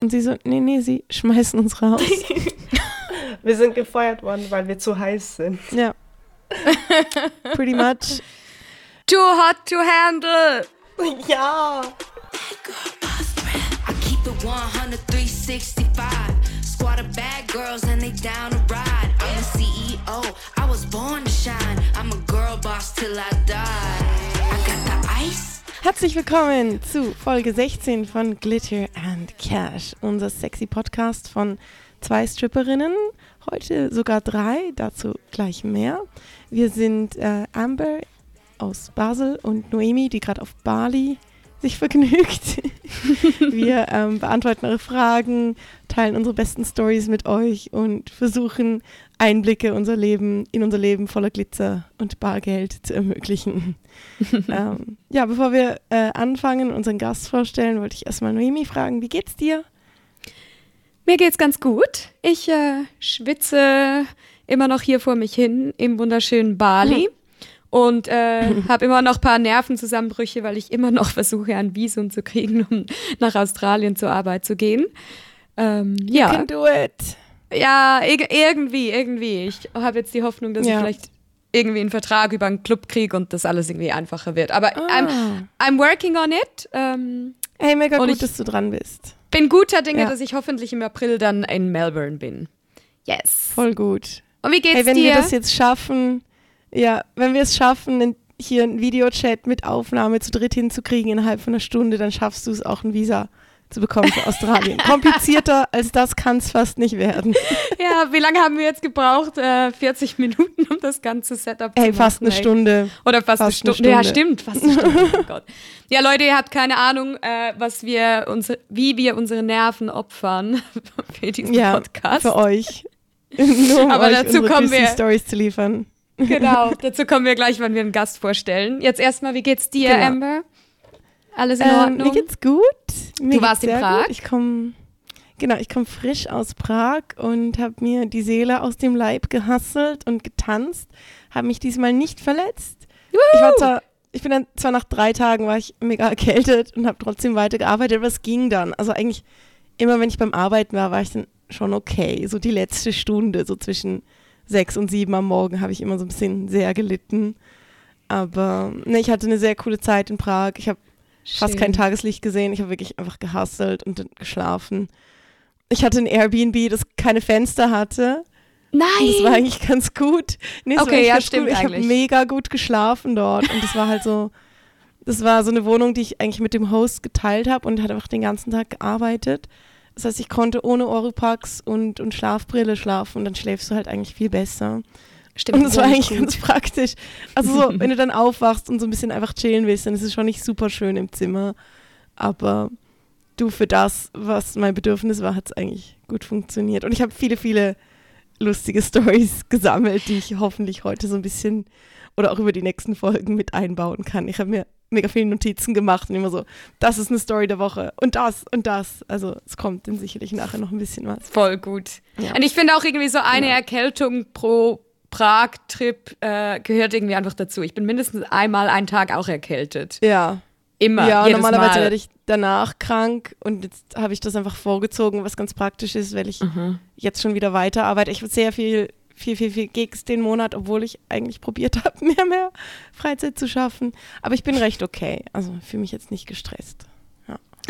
Und sie so, nee, nee, sie schmeißen uns raus. wir sind gefeuert worden, weil wir zu heiß sind. Ja. Pretty much. Too hot to handle. Ja. I keep it 100, 365. Squad of bad girls and they down to ride. I'm the CEO, I was born to shine. I'm a girl boss till I die. I got the ice. Herzlich willkommen zu Folge 16 von Glitter and Cash, unser sexy Podcast von zwei Stripperinnen. Heute sogar drei, dazu gleich mehr. Wir sind äh, Amber aus Basel und Noemi, die gerade auf Bali sich vergnügt. Wir ähm, beantworten eure Fragen, teilen unsere besten Stories mit euch und versuchen Einblicke unser Leben, in unser Leben voller Glitzer und Bargeld zu ermöglichen. ähm, ja, bevor wir äh, anfangen, unseren Gast vorstellen, wollte ich erstmal Noemi fragen, wie geht's dir? Mir geht's ganz gut. Ich äh, schwitze immer noch hier vor mich hin im wunderschönen Bali. Hm. Und äh, habe immer noch ein paar Nervenzusammenbrüche, weil ich immer noch versuche, ein Visum zu kriegen, um nach Australien zur Arbeit zu gehen. Ähm, you ja. can do it. Ja, irgendwie, irgendwie. Ich habe jetzt die Hoffnung, dass ja. ich vielleicht irgendwie einen Vertrag über einen Club kriege und das alles irgendwie einfacher wird. Aber ah. I'm, I'm working on it. Ähm, hey, mega gut, dass du dran bist. Bin guter Dinge, ja. dass ich hoffentlich im April dann in Melbourne bin. Yes. Voll gut. Und wie geht's hey, wenn dir? wir das jetzt schaffen, ja, wenn wir es schaffen, hier einen Videochat mit Aufnahme zu dritt hinzukriegen innerhalb von einer Stunde, dann schaffst du es auch ein Visa zu bekommen für Australien. Komplizierter als das kann es fast nicht werden. Ja, wie lange haben wir jetzt gebraucht? Äh, 40 Minuten, um das ganze Setup Ey, zu machen. fast eine ey. Stunde. Oder fast, Fast eine, eine Stunde. Ja, stimmt, fast eine Stunde. Oh Gott. Ja, Leute, ihr habt keine Ahnung, äh, was wir unsere, wie wir unsere Nerven opfern für diesen Ja, Podcast. für euch. Nur um Aber euch dazu unsere kommen wir- Stories zu liefern. Genau, dazu kommen wir gleich, wenn wir einen Gast vorstellen. Jetzt erstmal, wie geht's dir, Genau. Amber? Alles in Ähm, Ordnung? mir geht's gut. Mir Du warst in Prag? Gut. Ich komme genau, ich komme frisch aus Prag und habe mir die Seele aus dem Leib gehasselt und getanzt. Habe mich diesmal nicht verletzt. Ich war zwar, ich bin dann zwar nach drei Tagen war ich mega erkältet und habe trotzdem weitergearbeitet, aber es ging dann. Also eigentlich immer, wenn ich beim Arbeiten war, war ich dann schon okay. So die letzte Stunde, so zwischen sechs und sieben am Morgen, habe ich immer so ein bisschen sehr gelitten. Aber ne, ich hatte eine sehr coole Zeit in Prag. Ich habe fast kein Tageslicht gesehen. Ich habe wirklich einfach gehustelt und geschlafen. Ich hatte ein Airbnb, das keine Fenster hatte. Nein! Und das war eigentlich ganz gut. Nee, es Okay, war ja, stimmt gut. Ich habe mega gut geschlafen dort. Und das war halt so, das war so eine Wohnung, die ich eigentlich mit dem Host geteilt habe und hat einfach den ganzen Tag gearbeitet. Das heißt, ich konnte ohne Oropax und, und Schlafbrille schlafen und dann schläfst du halt eigentlich viel besser. Stimmt, Und das war eigentlich gut. ganz praktisch. Also so, wenn du dann aufwachst und so ein bisschen einfach chillen willst, dann ist es schon nicht super schön im Zimmer. Aber du, für das, was mein Bedürfnis war, hat es eigentlich gut funktioniert. Und ich habe viele, viele lustige Stories gesammelt, die ich hoffentlich heute so ein bisschen oder auch über die nächsten Folgen mit einbauen kann. Ich habe mir mega viele Notizen gemacht und immer so, das ist eine Story der Woche und das und das. Also es kommt dann sicherlich nachher noch ein bisschen was. Voll gut. Ja. Und ich finde auch irgendwie so eine Genau. Erkältung pro Prag-Trip äh, gehört irgendwie einfach dazu. Ich bin mindestens einmal einen Tag auch erkältet. Ja, Immer. ja, normalerweise Mal. werde ich danach krank und jetzt habe ich das einfach vorgezogen, was ganz praktisch ist, weil ich Mhm. jetzt schon wieder weiterarbeite. Ich habe sehr viel, viel, viel, viel Gigs den Monat, obwohl ich eigentlich probiert habe, mehr, mehr Freizeit zu schaffen. Aber ich bin recht okay. Also fühle mich jetzt nicht gestresst.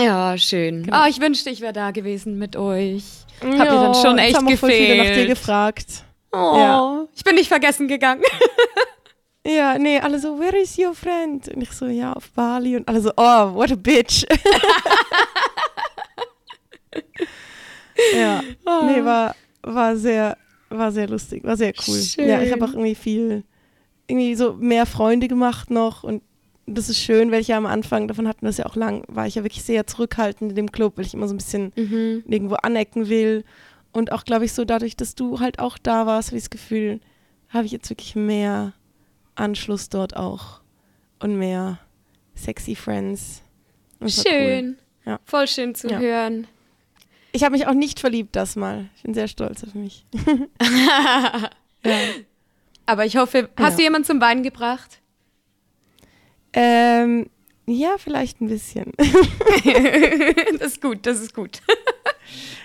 Ja, schön. Genau. Ah, ich wünschte, ich wäre da gewesen mit euch. Hab mir dann schon echt haben auch voll viele nach dir gefehlt. gefragt. Oh, Ja. ich bin nicht vergessen gegangen. Ja, nee, alle so, where is your friend? Und ich so, ja, auf Bali. Und alle so, oh, what a bitch. ja, nee, war, war sehr, war sehr lustig, war sehr cool. Ja, ich habe auch Schön. irgendwie viel, irgendwie so mehr Freunde gemacht noch und das ist schön, weil ich ja am Anfang, davon hatten wir es ja auch lang, war ich ja wirklich sehr zurückhaltend in dem Club, weil ich immer so ein bisschen Mhm. irgendwo anecken will. Und auch, glaube ich, so dadurch, dass du halt auch da warst, habe ich das Gefühl, habe ich jetzt wirklich mehr Anschluss dort auch und mehr sexy Friends. War Cool. Schön. Ja. Voll schön zu Ja. hören. Ich habe mich auch nicht verliebt das Mal. Ich bin sehr stolz auf mich. ja. Aber ich hoffe, hast Ja. du jemanden zum Weinen gebracht? Ähm, ja, vielleicht ein bisschen. das ist gut, das ist gut.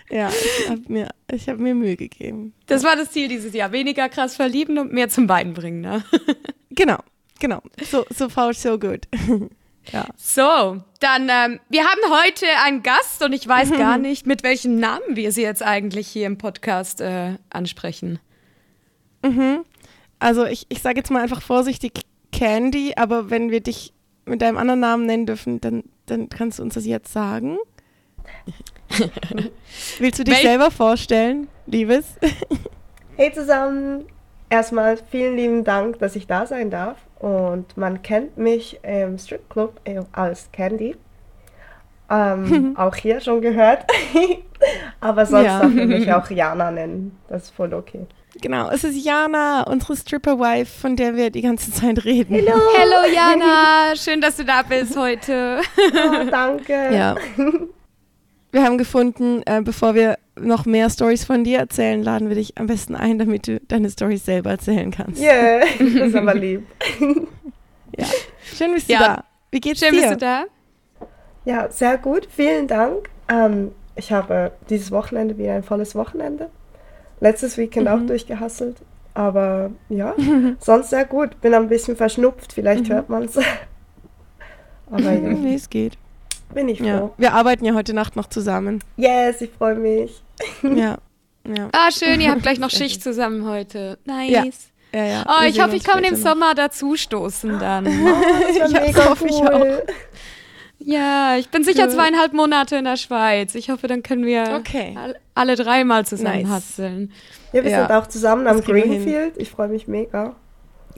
Ja, ich habe mir, ich hab mir Mühe gegeben. Das war das Ziel dieses Jahr. Weniger krass verlieben und mehr zum Wein bringen, ne? Genau, genau. So, so far, so good. Ja. So, dann, ähm, wir haben heute einen Gast und ich weiß gar nicht, mit welchem Namen wir sie jetzt eigentlich hier im Podcast äh, ansprechen. Also ich, ich sage jetzt mal einfach vorsichtig Candy, aber wenn wir dich mit deinem anderen Namen nennen dürfen, dann, dann kannst du uns das jetzt sagen. Willst du dich Wel- selber vorstellen, Liebes? Hey zusammen, erstmal vielen lieben Dank, dass ich da sein darf. Und man kennt mich im Stripclub äh, als Candy. Ähm, auch hier schon gehört. Aber sonst Ja. darf man mich auch Jana nennen. Das ist voll okay. Genau, es ist Jana, unsere Stripper-Wife, von der wir die ganze Zeit reden. Hallo. Hallo Jana, schön, dass du da bist heute. Oh, danke. Ja. Wir haben gefunden, äh, bevor wir noch mehr Stories von dir erzählen, laden wir dich am besten ein, damit du deine Stories selber erzählen kannst. Yeah, das ist aber lieb. Ja. Schön bist du Ja. da. Wie geht's Schön dir? bist du da. Ja, sehr gut. Vielen Dank. Ähm, ich habe dieses Wochenende wieder ein volles Wochenende. Letztes Weekend auch durchgehasselt. Aber ja, sonst sehr gut. Bin ein bisschen verschnupft, vielleicht hört man es. Aber ja, Nee, es geht. Bin ich Ja. froh. Wir arbeiten ja heute Nacht noch zusammen. Yes, ich freue mich. Ja. Ja. Ah, schön, ihr habt gleich noch Schicht zusammen heute. Nice. Ja. Ja, ja. Oh, Wir ich hoffe, ich kann im. Sommer dazu stoßen dann. Das war Ja, mega hoffe ich cool. Ja, ich bin sicher Cool. zweieinhalb Monate in der Schweiz. Ich hoffe, dann können wir Okay. all, alle dreimal zusammen Nice. hasseln. Ja, wir Ja. sind auch zusammen am Das hin. Greenfield. Ich freue mich mega.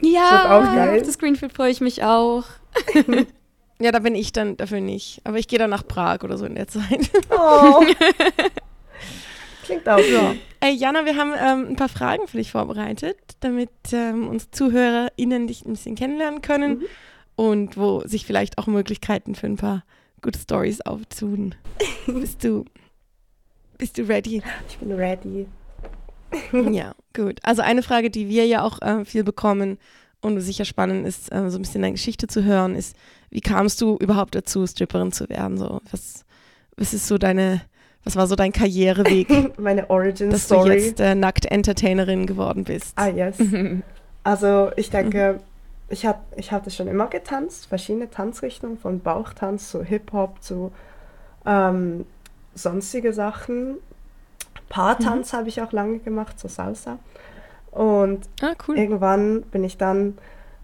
Ja, auch geil. auf das Greenfield freue ich mich auch. Ja, da bin ich dann dafür nicht. Aber ich gehe dann nach Prag oder so in der Zeit. Oh. Klingt auch so. Ey, Jana, wir haben ähm, ein paar Fragen für dich vorbereitet, damit ähm, unsere ZuhörerInnen dich ein bisschen kennenlernen können und wo sich vielleicht auch Möglichkeiten für ein paar gute Stories auftun. bist du, bist du ready? Ich bin ready. ja, gut. Also eine Frage, die wir ja auch äh, viel bekommen und sicher spannend ist, äh, so ein bisschen deine Geschichte zu hören, ist, wie kamst du überhaupt dazu, Stripperin zu werden? So, was, was ist so deine, was war so dein Karriereweg, Meine Origin dass du Story. jetzt äh, nackt Entertainerin geworden bist? Ah, yes. Also ich denke, ich, hab, ich hatte schon immer getanzt, verschiedene Tanzrichtungen, von Bauchtanz zu Hip-Hop zu ähm, sonstige Sachen. Paartanz habe ich auch lange gemacht, so Salsa. Und Ah, cool. irgendwann bin ich dann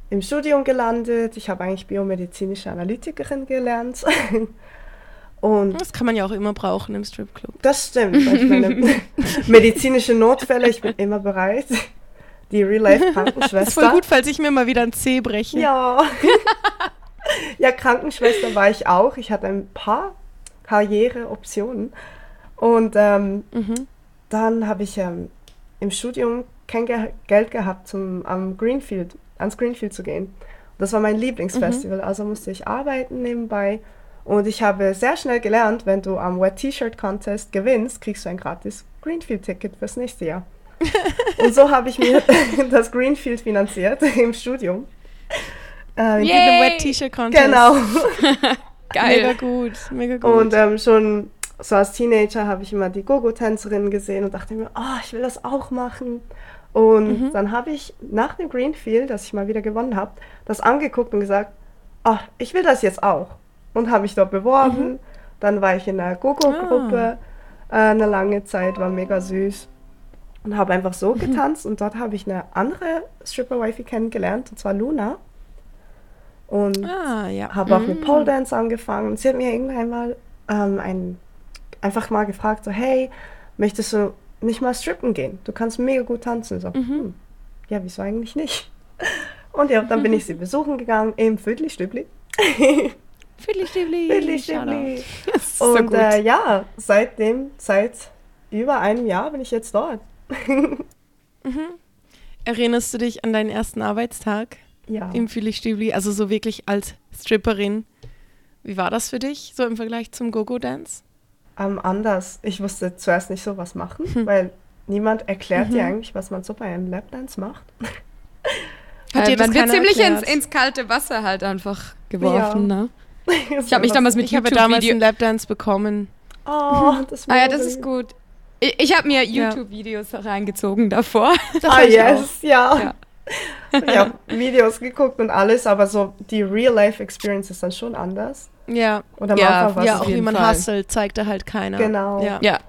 im Studium gelandet. Ich habe eigentlich biomedizinische Analytikerin gelernt. Und Das kann man ja auch immer brauchen im Stripclub. das stimmt. meine, medizinische Notfälle, ich bin immer bereit. Die Das ist voll Real-Life-Krankenschwester. gut, falls ich mir mal wieder ein C breche. Ja. ja, Krankenschwester war ich auch. Ich hatte ein paar Karriereoptionen. Und ähm, Mhm. dann habe ich ähm, im Studium kein Ge Geld gehabt, zum am Greenfield, ans Greenfield zu gehen. Das war mein Lieblingsfestival, also musste ich arbeiten nebenbei. Und ich habe sehr schnell gelernt, wenn du am Wet T-Shirt Contest gewinnst, kriegst du ein gratis Greenfield-Ticket fürs nächste Jahr. Und so habe ich mir das Greenfield finanziert im Studium. Äh, Yay! The Wet T-Shirt Contest. Genau. Mega Geil. gut, mega gut. Und ähm, schon so als Teenager habe ich immer die Gogo-Tänzerinnen gesehen und dachte mir, oh, ich will das auch machen. Und dann habe ich nach dem Greenfield, das ich mal wieder gewonnen habe, das angeguckt und gesagt, oh, ich will das jetzt auch. Und habe mich dort beworben. Dann war ich in der Gogo-Gruppe äh, eine lange Zeit, war mega süß. Und habe einfach so getanzt. Und dort habe ich eine andere Stripper-Wifi kennengelernt, und zwar Luna. Und ah, ja. habe auch mit Pole Dance angefangen. Sie hat mir irgendwann mal ähm, ein, einfach mal gefragt, so, hey, möchtest du nicht mal strippen gehen? Du kannst mega gut tanzen. So, hm, ja, wieso eigentlich nicht? Und ja, dann bin ich sie besuchen gegangen im Viertli Stübli. Fiddly Stibbly. Viertli Shoutout. Stübli. Das ist so Und äh, ja, seitdem, seit über einem Jahr bin ich jetzt dort. Erinnerst du dich an deinen ersten Arbeitstag Ja. im Stibbly? Also so wirklich als Stripperin. Wie war das für dich, so im Vergleich zum Go-Go-Dance? Ähm, anders. Ich wusste zuerst nicht so was machen, weil niemand erklärt dir eigentlich, was man so bei einem Lapdance macht. Hat Äh, dir das man wird ziemlich ins, ins kalte Wasser halt einfach geworfen, Ja. ne? Ich habe mich damals mit Ich habe YouTube-Video... damals einen Lapdance bekommen. Oh, das Ah ja, das ist gut. Ich, ich habe mir YouTube-Videos reingezogen davor. ah, yes, ja. ja. ich habe Videos geguckt und alles, aber so die Real-Life-Experience ist dann schon anders. Ja. Oder ja, ja auch wie man hustelt, zeigt da halt keiner. Genau. Ja. ja.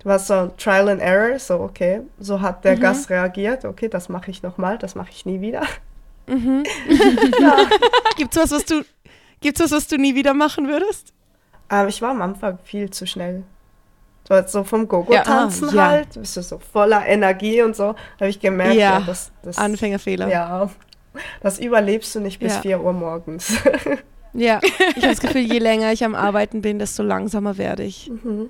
Du warst so Trial and Error, so okay, so hat der mhm. Gast reagiert, okay, das mache ich nochmal, das mache ich nie wieder. Mhm. ja. Gibt's was, was du, gibt's was, was du nie wieder machen würdest? Aber ich war am Anfang viel zu schnell. So vom Gogo-Tanzen ja, ah, halt, bist du so voller Energie und so, habe ich gemerkt, ja, ja das, das, Anfängerfehler. Ja, das überlebst du nicht bis ja. 4 Uhr morgens. Ja, ich habe das Gefühl, je länger ich am Arbeiten bin, desto langsamer werde ich. Mhm.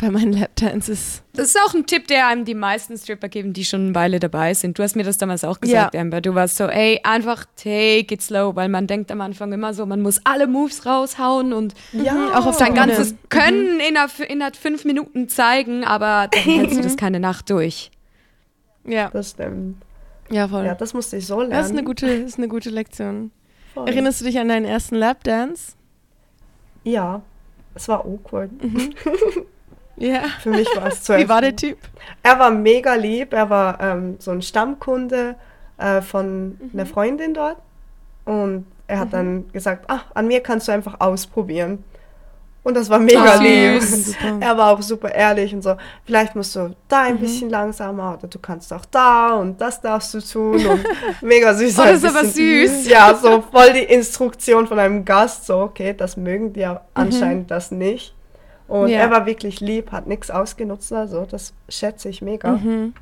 Bei meinen Lapdances. Das ist auch ein Tipp, der einem die meisten Stripper geben, die schon eine Weile dabei sind. Du hast mir das damals auch gesagt, ja. Amber. Du warst so, ey, einfach take it slow, weil man denkt am Anfang immer so, man muss alle Moves raushauen und ja. Mhm, auch auf sein ganzes Können mhm. innerhalb, innerhalb fünf Minuten zeigen, aber dann hältst du das keine Nacht durch. Ja. Das stimmt. Ja, voll. Ja, das musste ich so lernen. Das ist eine gute, ist eine gute Lektion. Voll. Erinnerst du dich an deinen ersten Lapdance? Ja, es war awkward. Mhm. ja. Für mich war es zu Wie war der Typ? Er war mega lieb. Er war ähm, so ein Stammkunde äh, von mhm. einer Freundin dort. Und er hat mhm. dann gesagt, ach, an mir kannst du einfach ausprobieren. Und das war mega oh, lieb. Er war auch super ehrlich und so. Vielleicht musst du da ein mhm. bisschen langsamer oder du kannst auch da und das darfst du tun. Und mega süß. oh, das ist aber süß. Ja, so voll die Instruktion von einem Gast. So, okay, das mögen die ja mhm. anscheinend das nicht. Und ja. er war wirklich lieb, hat nichts ausgenutzt. Also, das schätze ich mega. Mhm.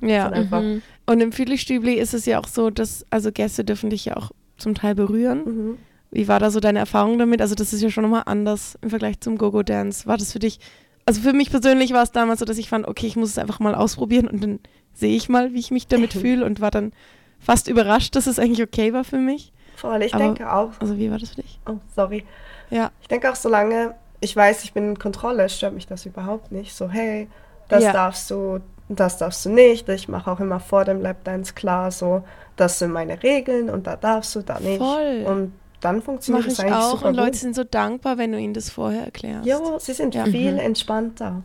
Ja. Mhm. Und im Philly-Stübli ist es ja auch so, dass, also Gäste dürfen dich ja auch zum Teil berühren. Wie war da so deine Erfahrung damit? Also das ist ja schon nochmal anders im Vergleich zum Go-Go-Dance. War das für dich, also für mich persönlich war es damals so, dass ich fand, okay, ich muss es einfach mal ausprobieren und dann sehe ich mal, wie ich mich damit fühle und war dann fast überrascht, dass es eigentlich okay war für mich. Voll, ich Aber, denke auch. Also wie war das für dich? Oh, sorry. Ja. Ich denke auch, solange ich weiß, ich bin in Kontrolle, stört mich das überhaupt nicht. So, hey, das ja. darfst du, das darfst du nicht. Ich mache auch immer vor dem Lapdance klar, so, das sind meine Regeln und da darfst du, da nicht. Voll. Und dann funktioniert es eigentlich auch super und gut. Leute sind so dankbar, wenn du ihnen das vorher erklärst. Ja, sie sind ja. viel mhm. entspannter.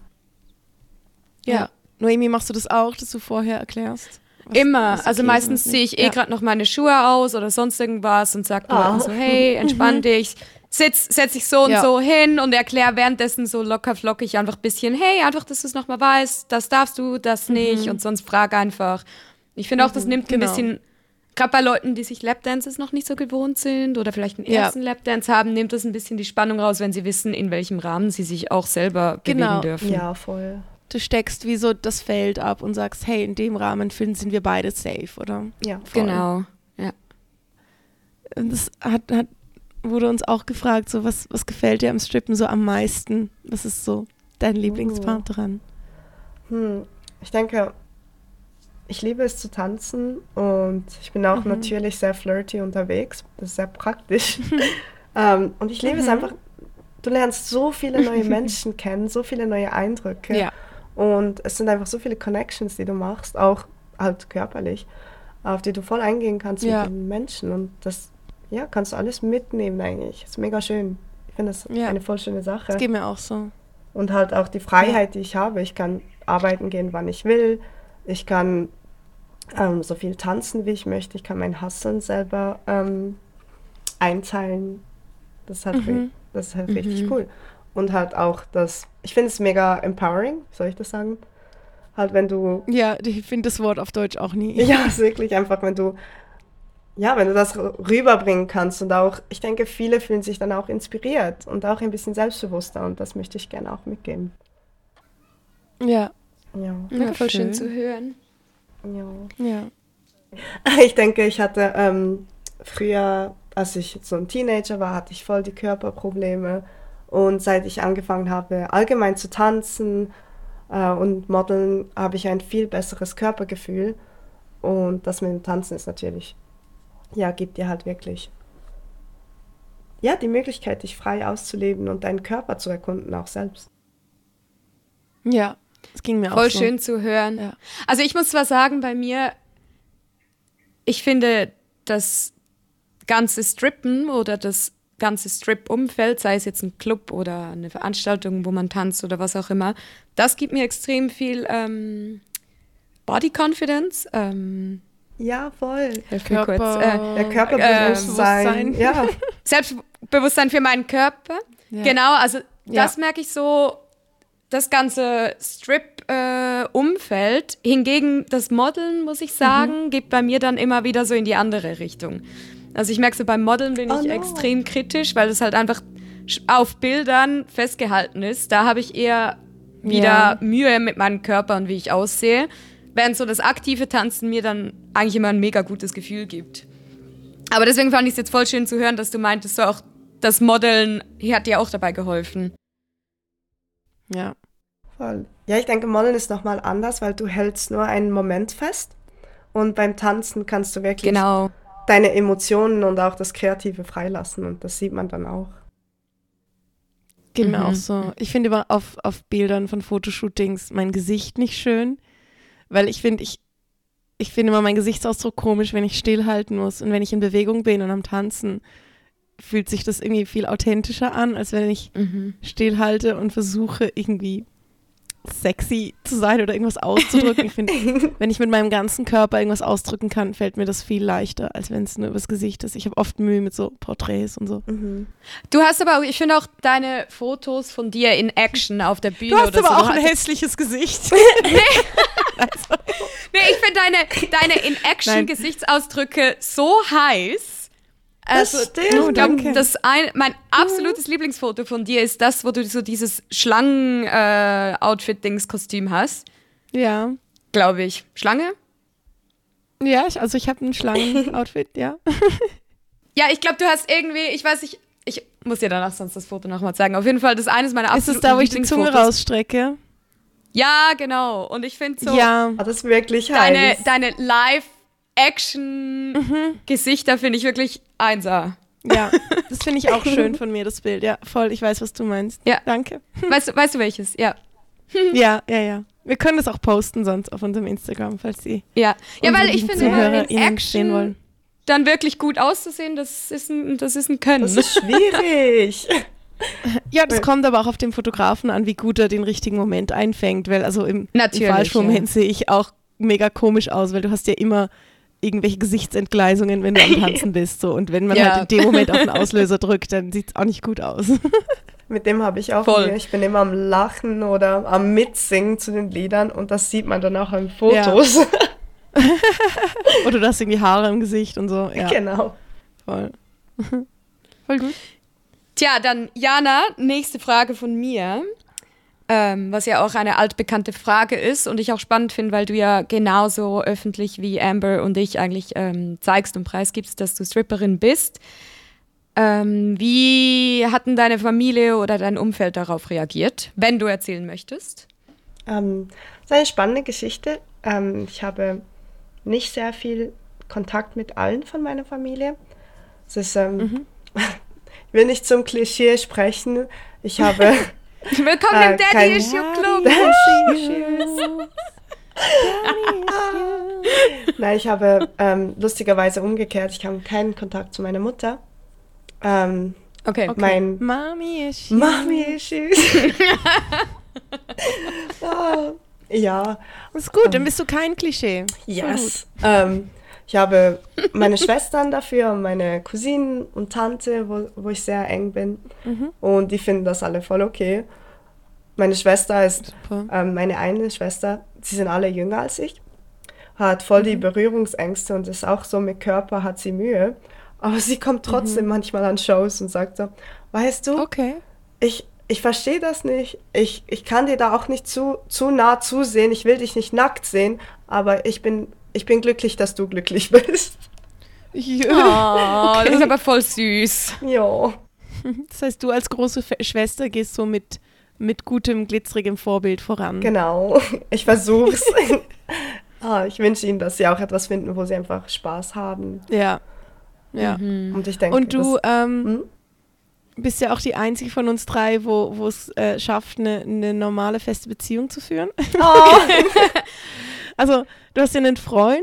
Ja. ja. Noemi, machst du das auch, dass du vorher erklärst? Was, Immer. Was okay also meistens ziehe ich eh ja. gerade noch meine Schuhe aus oder sonst irgendwas und sage oh. so, hey, entspann mhm. dich. Sitz, setz dich so und ja. so hin und erklär währenddessen so locker flockig einfach ein bisschen, hey, einfach, dass du es nochmal weißt, das darfst du, das nicht mhm. und sonst frag einfach. Ich finde auch, das mhm. nimmt genau. ein bisschen gerade bei Leuten, die sich Lapdances noch nicht so gewohnt sind oder vielleicht einen ersten ja. Lapdance haben, nimmt das ein bisschen die Spannung raus, wenn sie wissen, in welchem Rahmen sie sich auch selber genau. bewegen dürfen. Ja, voll. Du steckst wie so das Feld ab und sagst, hey, in dem Rahmen sind wir beide safe, oder? Ja, voll. genau. Ja. Und das hat, hat, wurde uns auch gefragt, so was, was gefällt dir am Strippen so am meisten? Was ist so dein Lieblingspart uh. dran? Hm. Ich denke, ich liebe es zu tanzen und ich bin auch mhm. natürlich sehr flirty unterwegs. Das ist sehr praktisch. ähm, und ich liebe mhm. es einfach, du lernst so viele neue Menschen kennen, so viele neue Eindrücke. Ja. Und es sind einfach so viele Connections, die du machst, auch halt körperlich, auf die du voll eingehen kannst ja. mit den Menschen. Und das, ja, kannst du alles mitnehmen eigentlich. Das ist mega schön. Ich finde das ja. eine voll schöne Sache. Das geht mir auch so. Und halt auch die Freiheit, die ich habe. Ich kann arbeiten gehen, wann ich will. Ich kann ähm, so viel tanzen, wie ich möchte. Ich kann mein Hasseln selber ähm, einteilen. Das ist halt, mhm. das ist halt mhm. richtig cool. Und halt auch das, ich finde es mega empowering, soll ich das sagen? Halt, wenn du. Ja, ich finde das Wort auf Deutsch auch nie. Ja, ist wirklich einfach, wenn du. Ja, wenn du das rüberbringen kannst und auch, ich denke, viele fühlen sich dann auch inspiriert und auch ein bisschen selbstbewusster und das möchte ich gerne auch mitgeben. Ja. Ja, ja voll schön. schön zu hören. Ja. ja. Ich denke, ich hatte ähm, früher, als ich so ein Teenager war, hatte ich voll die Körperprobleme. Und seit ich angefangen habe, allgemein zu tanzen äh, und modeln, habe ich ein viel besseres Körpergefühl. Und das mit dem Tanzen ist natürlich, ja, gibt dir halt wirklich, ja, die Möglichkeit, dich frei auszuleben und deinen Körper zu erkunden, auch selbst. Ja, das ging mir Voll auch so. schön zu hören. Ja. Also ich muss zwar sagen, bei mir, ich finde das ganze Strippen oder das ganze Strip-Umfeld, sei es jetzt ein Club oder eine Veranstaltung, wo man tanzt oder was auch immer, das gibt mir extrem viel ähm, Body Confidence. Ähm, Ja, voll. kurz. Körper- Äh, Der Körperbewusstsein. Bewusstsein. ja. Selbstbewusstsein für meinen Körper. Ja. Genau, also Ja. das merke ich so, das ganze Strip-Umfeld. Hingegen das Modeln, muss ich sagen, Mhm. geht bei mir dann immer wieder so in die andere Richtung. Also ich merke so, beim Modeln bin Oh ich no. extrem kritisch, weil es halt einfach auf Bildern festgehalten ist. Da habe ich eher wieder Ja. Mühe mit meinem Körper und wie ich aussehe. Während so das aktive Tanzen mir dann eigentlich immer ein mega gutes Gefühl gibt. Aber deswegen fand ich es jetzt voll schön zu hören, dass du meintest, so auch das Modeln hat dir auch dabei geholfen. Ja. Voll. Ja, ich denke, Modeln ist nochmal anders, weil du hältst nur einen Moment fest. Und beim Tanzen kannst du wirklich Genau. deine Emotionen und auch das Kreative freilassen. Und das sieht man dann auch. Geht mir Mhm. auch so. Ich finde immer auf, auf Bildern von Fotoshootings mein Gesicht nicht schön, weil ich finde, ich, ich finde immer meinen Gesichtsausdruck komisch, wenn ich stillhalten muss. Und wenn ich in Bewegung bin und am Tanzen, fühlt sich das irgendwie viel authentischer an, als wenn ich Mhm. stillhalte und versuche irgendwie sexy zu sein oder irgendwas auszudrücken. Ich finde, wenn ich mit meinem ganzen Körper irgendwas ausdrücken kann, fällt mir das viel leichter, als wenn es nur übers Gesicht ist. Ich habe oft Mühe mit so Porträts und so. Mhm. Du hast aber auch, ich finde auch deine Fotos von dir in Action auf der Bühne Du hast oder aber so. auch ein hässliches Gesicht. Nee, ich finde deine, deine in Action Nein. Gesichtsausdrücke so heiß. Also, stimmt. Oh, ich glaube, das ein, mein absolutes Lieblingsfoto von dir ist das, wo du so dieses Schlangen-Outfit-Dings-Kostüm hast. ja. Glaube ich. Schlange? Ja, ich, also ich habe ein Schlangen-Outfit, ja. Ja, ich glaube, du hast irgendwie, ich weiß nicht, ich muss dir danach sonst das Foto nochmal zeigen. Auf jeden Fall, das eine ist meine Ist absolute es da, wo ich die Zunge rausstrecke? Ja, genau. Und ich finde so, Ja. Ah, das ist wirklich deine, heiß. deine Live-Action-Gesichter finde ich wirklich einser. Ja, das finde ich auch schön von mir, das Bild. Ja, voll, ich weiß, was du meinst. Ja. Danke. Weißt du, weißt du welches? Ja. Ja, ja, ja. Wir können das auch posten sonst auf unserem Instagram, falls Sie Ja, ja weil ich finde, in ZuhörerInnen sehen Action wollen. dann wirklich gut auszusehen, das ist ein, das ist ein Können. Das ist schwierig. Ja, das kommt aber auch auf den Fotografen an, wie gut er den richtigen Moment einfängt, weil also im, im falschen ja. Moment sehe ich auch mega komisch aus, weil du hast ja immer irgendwelche Gesichtsentgleisungen, wenn du am Tanzen bist. So. Und wenn man Ja. halt in dem Moment auf den Auslöser drückt, dann sieht es auch nicht gut aus. Mit dem habe ich auch Voll. Ich bin immer am Lachen oder am Mitsingen zu den Liedern und das sieht man dann auch an Fotos. Oder du hast irgendwie Haare im Gesicht und so. Ja, genau. voll. voll gut. Tja, dann Jana, nächste Frage von mir. Ähm, was ja auch eine altbekannte Frage ist und ich auch spannend finde, weil du ja genauso öffentlich wie Amber und ich eigentlich ähm, zeigst und preisgibst, dass du Stripperin bist. Ähm, wie hatten deine Familie oder dein Umfeld darauf reagiert, wenn du erzählen möchtest? Ähm, das ist eine spannende Geschichte. Ähm, ich habe nicht sehr viel Kontakt mit allen von meiner Familie. Es ist, ähm, ich will nicht zum Klischee sprechen. Ich habe Willkommen Äh, im Daddy kein- Issue Club. Nein, ich habe ähm, lustigerweise umgekehrt. Ich habe keinen Kontakt zu meiner Mutter. Ähm, Okay. Mein Mami ist Mami-Issues. Ah, ja, Ist gut, dann bist du kein Klischee. yes. Ähm, ich habe meine Schwestern dafür und meine Cousinen und Tante, wo, wo ich sehr eng bin. Und die finden das alle voll okay. Meine Schwester ist ähm, meine eine Schwester, sie sind alle jünger als ich, hat voll die Berührungsängste und ist auch so mit Körper, hat sie Mühe. Aber sie kommt trotzdem manchmal an Shows und sagt so, weißt du, Okay. ich, ich verstehe das nicht. Ich, ich kann dir da auch nicht zu, zu nah zusehen. Ich will dich nicht nackt sehen, aber ich bin, ich bin glücklich, dass du glücklich bist. Ja. Oh, das ist aber voll süß. ja. Das heißt, du als große Schwester gehst so mit, mit gutem, glitzerigem Vorbild voran. Genau. Ich versuch's. ah, ich wünsche ihnen, dass sie auch etwas finden, wo sie einfach Spaß haben. Ja. Ja. Und ich denke, Und du das, ähm, Hm? bist ja auch die einzige von uns drei, wo es äh, schafft, eine, eine normale, feste Beziehung zu führen. Oh. Also, du hast ja einen Freund.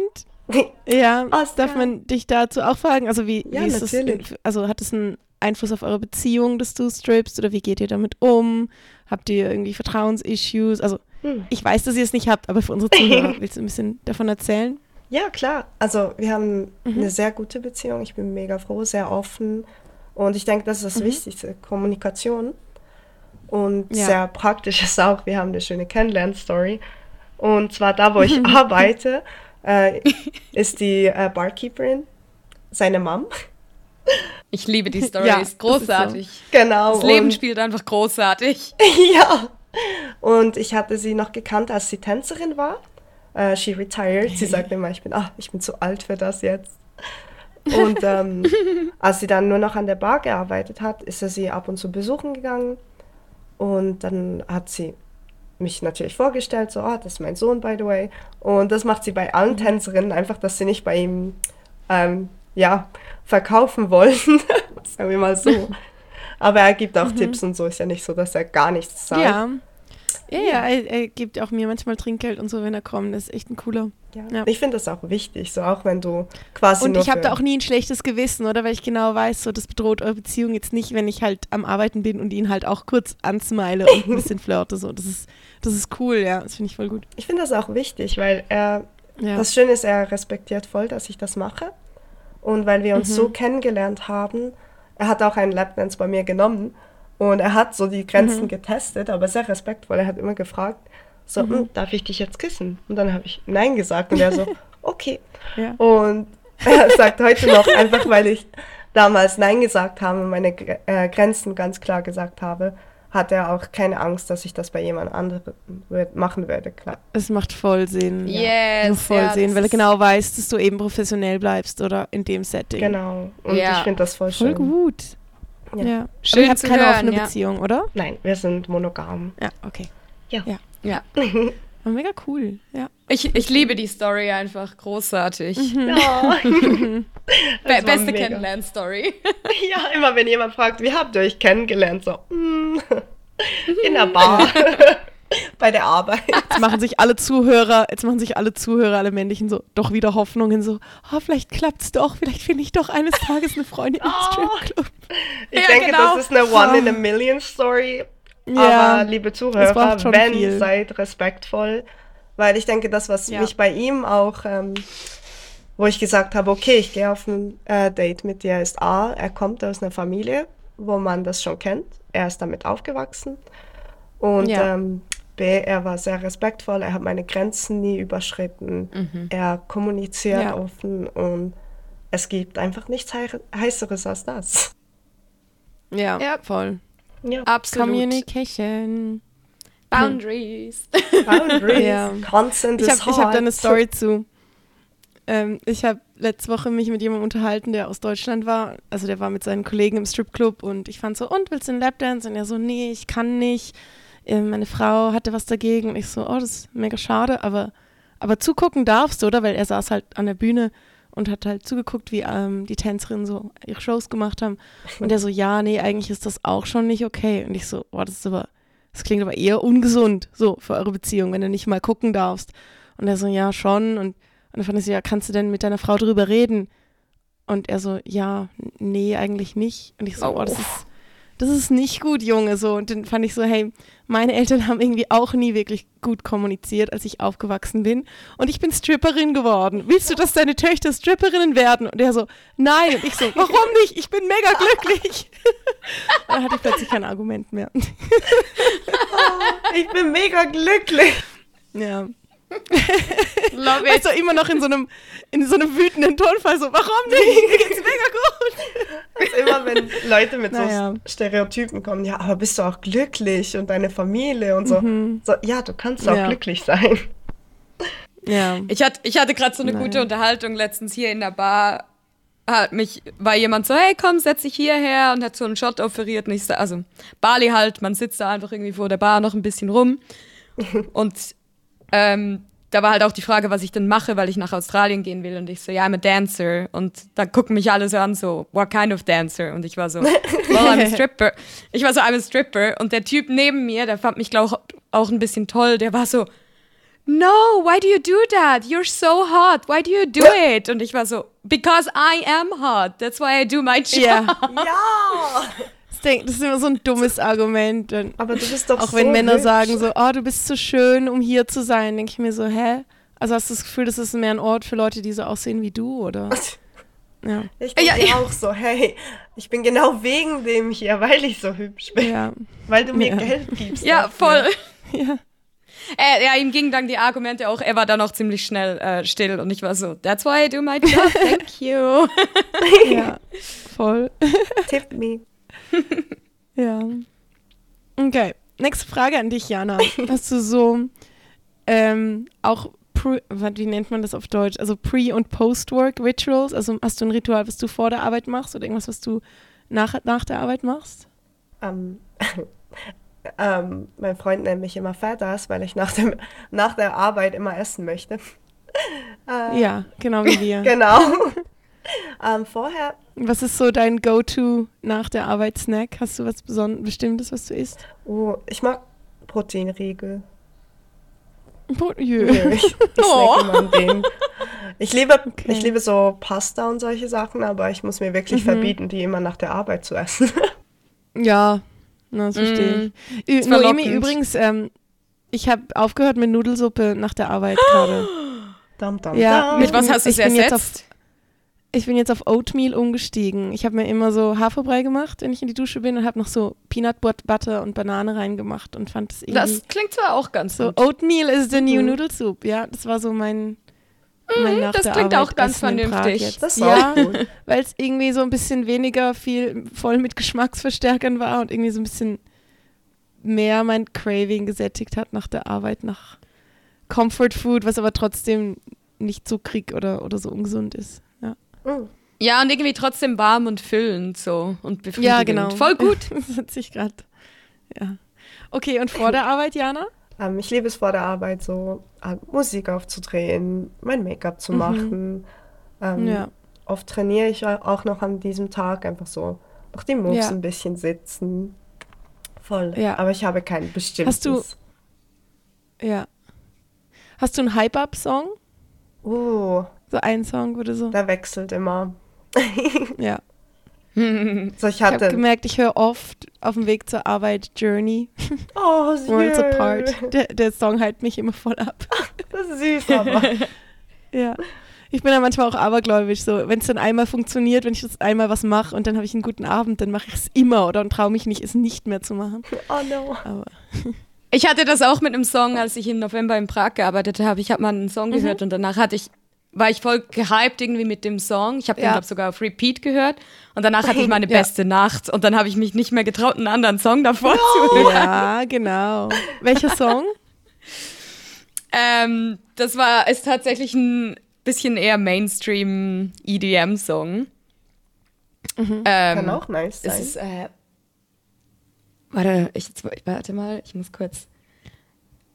Ja, Oscar. darf man dich dazu auch fragen? Also, wie, Ja, wie ist es? natürlich. Also, hat es einen Einfluss auf eure Beziehung, dass du strippst oder wie geht ihr damit um? Habt ihr irgendwie Vertrauensissues? Also Hm. ich weiß, dass ihr es nicht habt, aber für unsere Zuhörer willst du ein bisschen davon erzählen? Ja, klar. Also wir haben eine sehr gute Beziehung. Ich bin mega froh, sehr offen. Und ich denke, das ist das Wichtigste, Kommunikation. Und Ja. sehr praktisch ist auch, wir haben eine schöne Kennenlern-Story. Und zwar da, wo ich arbeite, äh, ist die äh, Barkeeperin seine Mom. Ich liebe die Story, Ja, ist das ist so. großartig. Genau. Das Leben spielt einfach großartig. ja. Und ich hatte sie noch gekannt, als sie Tänzerin war. Äh, she retired. Sie sagte immer, ich bin, ah, ich bin zu alt für das jetzt. Und ähm, als sie dann nur noch an der Bar gearbeitet hat, ist er sie ab und zu besuchen gegangen. Und dann hat sie mich natürlich vorgestellt, so, ah, das ist mein Sohn, by the way. Und das macht sie bei allen Tänzerinnen, einfach, dass sie nicht bei ihm, ähm, ja, verkaufen wollen. Sagen wir mal so. Aber er gibt auch Tipps und so. Ist ja nicht so, dass er gar nichts zahlt. Ja. Ja, ja, er, er gibt auch mir manchmal Trinkgeld und so, wenn er kommt. Das ist echt ein cooler. Ja. Ja. Ich finde das auch wichtig, so auch wenn du quasi Und ich habe da auch nie ein schlechtes Gewissen, oder? Weil ich genau weiß, so das bedroht eure Beziehung jetzt nicht, wenn ich halt am Arbeiten bin und ihn halt auch kurz ansmile und ein bisschen flirte. So. Das ist, das ist cool, ja. Das finde ich voll gut. Ich finde das auch wichtig, weil er Ja. das Schöne ist, er respektiert voll, dass ich das mache. Und weil wir uns Mhm. so kennengelernt haben, er hat auch einen Lapdance bei mir genommen und er hat so die Grenzen Mhm. getestet, aber sehr respektvoll. Er hat immer gefragt, so, Mhm. "Hm, darf ich dich jetzt küssen? Und dann habe ich Nein gesagt und er so, okay. ja. Und er sagt heute noch, einfach weil ich damals Nein gesagt habe und meine äh, Grenzen ganz klar gesagt habe, hat er auch keine Angst, dass ich das bei jemand anderem machen würde. Klar. Es macht voll Sinn. Yes, Nur voll ja, Sinn, weil er genau weiß, dass du eben professionell bleibst oder in dem Setting. Genau. Und Ja. ich finde das voll Voll schön. gut. Ja. Ja. Aber Schön ihr habt zu keine hören, offene ja. Beziehung, oder? Nein, wir sind monogam. Ja, okay. Ja. Ja. Ja. Aber mega cool. Ja. Ich, ich liebe die Story einfach großartig. Ja. Be Das war beste. Kennenlern-Story. ja, immer wenn jemand fragt, wie habt ihr euch kennengelernt? So, mm, in der Bar. Bei der Arbeit. Jetzt machen sich alle Zuhörer, jetzt machen sich alle Zuhörer, alle männlichen so doch wieder Hoffnungen so, oh, vielleicht klappt's doch, vielleicht finde ich doch eines Tages eine Freundin im Oh. Stripclub. Ich Ja, denke, genau. das ist eine One-in-a-Million-Story. Ja, Aber liebe Zuhörer, wenn, viel. seid respektvoll. Weil ich denke, das, was Ja. mich bei ihm auch, ähm, wo ich gesagt habe, okay, ich gehe auf ein äh, Date mit dir, ist A, er kommt aus einer Familie, wo man das schon kennt. Er ist damit aufgewachsen. Und Ja. ähm, B, er war sehr respektvoll, er hat meine Grenzen nie überschritten. Er kommuniziert Ja. offen und es gibt einfach nichts hei- Heißeres als das. Ja, Ja. voll. Ja. Absolut. Communication. Boundaries. Boundaries. Ja. Consent Ich is habe hab da eine. Story zu. Ähm, ich habe letzte Woche mich mit jemandem unterhalten, der aus Deutschland war. Also der war mit seinen Kollegen im Stripclub und ich fand so, und willst du einen Lapdance? Und er so, nee, ich kann nicht. Ähm, meine Frau hatte was dagegen. Und ich so, oh, das ist mega schade, aber, aber zugucken darfst du, oder? Weil er saß halt an der Bühne und hat halt zugeguckt, wie ähm, die Tänzerinnen so ihre Shows gemacht haben. Und er so, ja, nee, eigentlich ist das auch schon nicht okay. Und ich so, oh, das ist aber, das klingt aber eher ungesund, so, für eure Beziehung, wenn du nicht mal gucken darfst. Und er so, ja, schon. Und, und dann fand ich so, ja, kannst du denn mit deiner Frau drüber reden? Und er so, ja, nee, eigentlich nicht. Und ich so, oh, das ist, das ist nicht gut, Junge, so. Und dann fand ich so, hey, meine Eltern haben irgendwie auch nie wirklich gut kommuniziert, als ich aufgewachsen bin. Und ich bin Stripperin geworden. Willst du, dass deine Töchter Stripperinnen werden? Und er so, nein. Und ich so, warum nicht? Ich bin mega glücklich. Und dann hatte ich plötzlich kein Argument mehr. Ich bin mega glücklich. Ja. Love Weißt du, immer noch in so einem, in so einem wütenden Tonfall so, warum nicht? Mir geht's mega gut. Also immer wenn Leute mit Naja. so Stereotypen kommen, ja, aber bist du auch glücklich und deine Familie und so. so ja, du kannst auch Ja. glücklich sein. Ja. Ich hatte, ich hatte gerade so eine Nein. gute Unterhaltung letztens hier in der Bar. Hat mich, war jemand so, hey, komm, setz dich hierher und hat so einen Shot offeriert. Und ich also Bali halt, man sitzt da einfach irgendwie vor der Bar noch ein bisschen rum. Und ähm, da war halt auch die Frage, was ich denn mache, weil ich nach Australien gehen will. Und ich so, ja, I'm a dancer. Und da gucken mich alle so an, so, what kind of dancer? Und ich war so, well, I'm a stripper. Ich war so, I'm a stripper. Und der Typ neben mir, der fand mich, glaube ich, auch ein bisschen toll. Der war so, no, why do you do that? You're so hot. Why do you do it? Und ich war so, because I am hot. That's why I do my job. Ja, Ja! Das, denk, das ist immer so ein dummes Argument. Und Aber du bist doch auch so wenn Männer hübsch. sagen so, oh, du bist so schön, um hier zu sein, denke ich mir so, hä? Also hast du das Gefühl, das ist mehr ein Ort für Leute, die so aussehen wie du, oder? Ja, Ich denke Ja, ja. auch so, hey, ich bin genau wegen dem hier, weil ich so hübsch bin. ja, Weil du mir Ja. Geld gibst. Ja, dafür. voll. ja. Äh, ja, ihm gingen dann die Argumente auch, er war dann auch ziemlich schnell äh, still und ich war so, that's why I do my job, thank you. ja, voll. Tip me. Ja. Okay, nächste Frage an dich, Jana. Hast du so ähm, auch, pre, wie nennt man das auf Deutsch? Also Pre- und Post-Work-Rituals? Also hast du ein Ritual, was du vor der Arbeit machst oder irgendwas, was du nach, nach der Arbeit machst? Ähm, ähm, mein Freund nennt mich immer Fetters, weil ich nach, dem, nach der Arbeit immer essen möchte. Äh, Ja, genau wie wir. Genau. Ähm, vorher, Was ist so dein Go-To nach der Arbeit Snack? Hast du was Beson Bestimmtes, was du isst? oh, ich mag Proteinriegel. Jö. Nö, ich ich Oh. Ich liebe, Okay. ich liebe so Pasta und solche Sachen, aber ich muss mir wirklich Mhm. verbieten, die immer nach der Arbeit zu essen. Ja, na, das verstehe ich. Ü Ist Noemi, übrigens, ähm, ich habe aufgehört mit Nudelsuppe nach der Arbeit gerade. dum, dum, Ja, dum. Mit was hast du es Ich ersetzt? Ich bin jetzt auf Oatmeal umgestiegen. Ich habe mir immer so Haferbrei gemacht, wenn ich in die Dusche bin und habe noch so Peanut But- Butter und Banane reingemacht und fand es irgendwie Das klingt zwar auch ganz so gut. Oatmeal is the new Mhm. Noodle Soup. Ja, das war so mein mein nach das klingt Arbeit auch ganz vernünftig. jetzt. Das ist ja, gut. weil es irgendwie so ein bisschen weniger viel voll mit Geschmacksverstärkern war und irgendwie so ein bisschen mehr mein Craving gesättigt hat nach der Arbeit, nach Comfort Food, was aber trotzdem nicht zuckrig oder, oder so ungesund ist. Ja. Ja, und irgendwie trotzdem warm und füllend so und befriedigend. ja genau. Voll gut. das hat sich gerade. Ja. Okay, und vor der Arbeit, Jana? Ähm, ich liebe es vor der Arbeit so äh, Musik aufzudrehen, mein Make-up zu Mhm. machen. Ähm, Ja. Oft trainiere ich au- auch noch an diesem Tag einfach so noch die Moves Ja. ein bisschen sitzen. Voll. Ja. Aber ich habe kein bestimmtes. Hast du- Ja. Hast du einen Hype-Up-Song? Oh, So einen Song, du so. der wechselt immer. Ja. So, ich Ich habe hatte. gemerkt, ich höre oft auf dem Weg zur Arbeit Journey, oh, Worlds süß. Apart. Der, der Song hält mich immer voll ab. Das ist süß, aber. Ja. Ich bin ja manchmal auch abergläubisch, so wenn es dann einmal funktioniert, wenn ich das einmal was mache und dann habe ich einen guten Abend, dann mache ich es immer oder und traue mich nicht, es nicht mehr zu machen. Oh no. Aber Ich hatte das auch mit einem Song, als ich im November in Prag gearbeitet habe. Ich habe mal einen Song gehört und danach hatte ich, war ich voll gehypt irgendwie mit dem Song. Ich habe den, Ja. glaube sogar auf Repeat gehört. Und danach hatte ich meine Ja. beste Nacht. Und dann habe ich mich nicht mehr getraut, einen anderen Song davor zu hören. ja, genau. Welcher Song? Ähm, das war, ist tatsächlich ein bisschen eher Mainstream EDM-Song. Ähm, Kann auch nice sein. Es ist, äh, warte, ich, warte mal, ich muss kurz.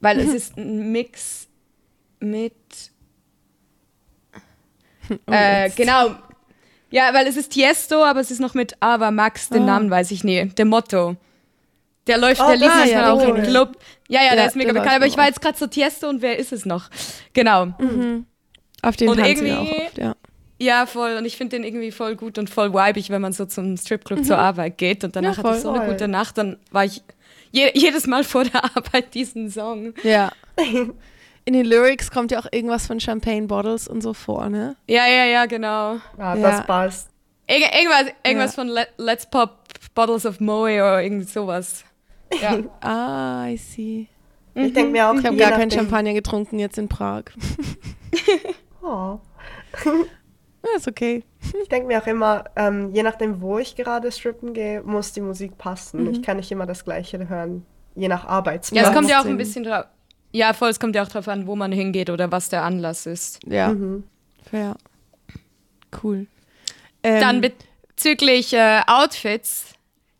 Weil es ist ein Mix mit. Äh, jetzt. genau. Ja, weil es ist Tiesto, aber es ist noch mit Ava Max, den Ah. Namen weiß ich nie. Der Motto. Der läuft, Oh, der lief das- manchmal ja, auch im. Club. Ja, ja, Ja, der ist mega bekannt, aber ich war jetzt gerade so Tiesto und wer ist es noch? Genau. Mhm. Auf den Und wir auch irgendwie- oft, ja. Ja, voll. Und ich finde den irgendwie voll gut und voll vibig, wenn man so zum Stripclub zur Arbeit geht. Und danach Ja, hatte ich so eine Voll. gute Nacht. Dann war ich je, jedes Mal vor der Arbeit diesen Song. Ja. In den Lyrics kommt ja auch irgendwas von Champagne Bottles und so vor, ne? Ja, ja, ja, genau. ah, Ja. das passt. Irg irgendwas irgendwas Ja. von Let, Let's Pop Bottles of Moe oder irgendwie sowas. Ja. Ah, I see. Ich denke mir auch, Ich habe gar keinen Champagner getrunken jetzt in Prag. Oh. Ja, ist okay. Ich denke mir auch immer, ähm, je nachdem, wo ich gerade strippen gehe, muss die Musik passen. Mhm. Ich kann nicht immer das Gleiche hören, je nach Arbeitsplatz. ja, es kommt ja auch ein bisschen drauf. Ja, voll, es kommt ja auch drauf an, wo man hingeht oder was der Anlass ist. Ja, Mhm. fair. Cool. Ähm, Dann bezüglich äh, Outfits,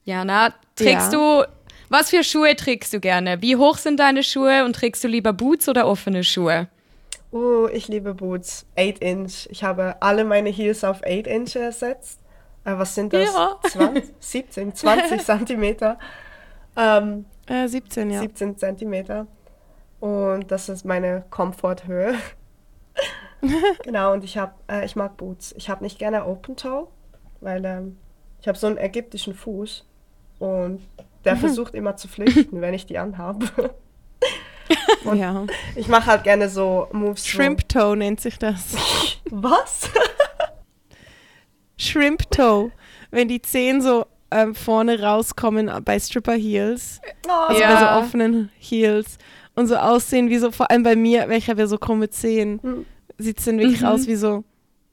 Jana, trägst du, was für Schuhe trägst du gerne? Wie hoch sind deine Schuhe und trägst du lieber Boots oder offene Schuhe? Oh, ich liebe Boots. 8 Inch. Ich habe alle meine Heels auf 8 Inch ersetzt. Äh, was sind das? Ja. 20, 17, 20 Zentimeter. Ähm, äh, 17, ja. 17 Zentimeter. Und das ist meine Komforthöhe. genau, und ich habe, äh, ich mag Boots. Ich habe nicht gerne Open Toe, weil ähm, ich habe so einen ägyptischen Fuß und der versucht immer zu flüchten, wenn ich die anhabe. Und ja. ich mache halt gerne so Moves. Shrimp Toe nennt sich das. Was? Shrimp Toe. Wenn die Zehen so ähm, vorne rauskommen bei Stripper Heels. Oh, Also Ja. bei so offenen Heels. Und so aussehen wie so, vor allem bei mir, welcher wir so krumme Zehen, Hm. sieht es dann wirklich Mhm. aus wie so,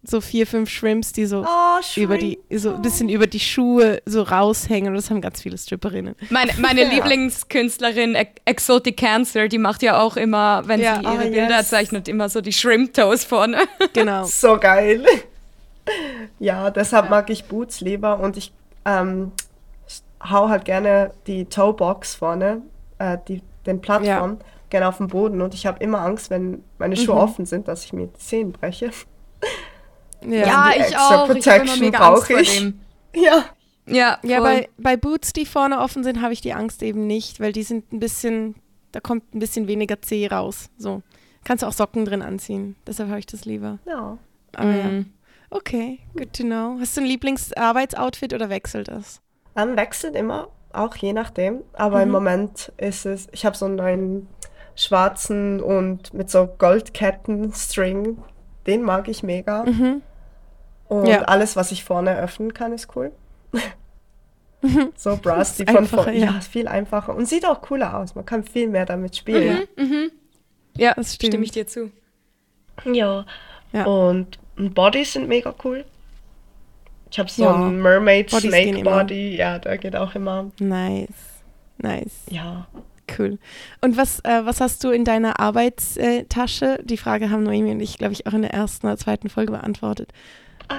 so vier, fünf Shrimps, die so oh, über die, so ein bisschen über die Schuhe so raushängen. Und das haben ganz viele Stripperinnen. Meine, meine Lieblingskünstlerin Ex- Exotic Cancer, die macht ja auch immer, wenn Ja, sie ihre oh, Bilder yes. zeichnet, immer so die Shrimp Toes vorne. Genau. So geil. ja, deshalb mag ich Boots lieber und ich ähm, hau halt gerne die Toebox vorne, äh, die, den Plattform, gerne auf den Boden und ich habe immer Angst, wenn meine Schuhe Mhm. offen sind, dass ich mir die Zehen breche. Ja, die extra Protection brauche ich. dem. Ja. Ja, ja bei, bei Boots, die vorne offen sind, habe ich die Angst eben nicht, weil die sind ein bisschen, da kommt ein bisschen weniger Zeh raus. So. Kannst du auch Socken drin anziehen. Deshalb habe ich das lieber. Ja. Aber ja. Mhm. Okay, good to know. Hast du ein Lieblingsarbeitsoutfit oder wechselt das? Ähm, wechselt immer, auch je nachdem. Aber im Moment ist es, ich habe so einen neuen schwarzen und mit so Goldketten-String. Den mag ich mega. Mhm. Und Ja. alles, was ich vorne öffnen kann, ist cool. so Bras, die von vorne. ja. Ja. ist viel einfacher. Und sieht auch cooler aus. Man kann viel mehr damit spielen. Ja, Das stimmt. stimme ich dir zu. Ja. Ja. Und Bodies sind mega cool. Ich habe so Ja. einen Mermaid Bodies Snake. Body. Ja, der geht auch immer. Nice. Nice. Ja. Cool. Und was, äh, was hast du in deiner Arbeitstasche? Die Frage haben Noemi und ich, glaube ich, auch in der ersten oder zweiten Folge beantwortet.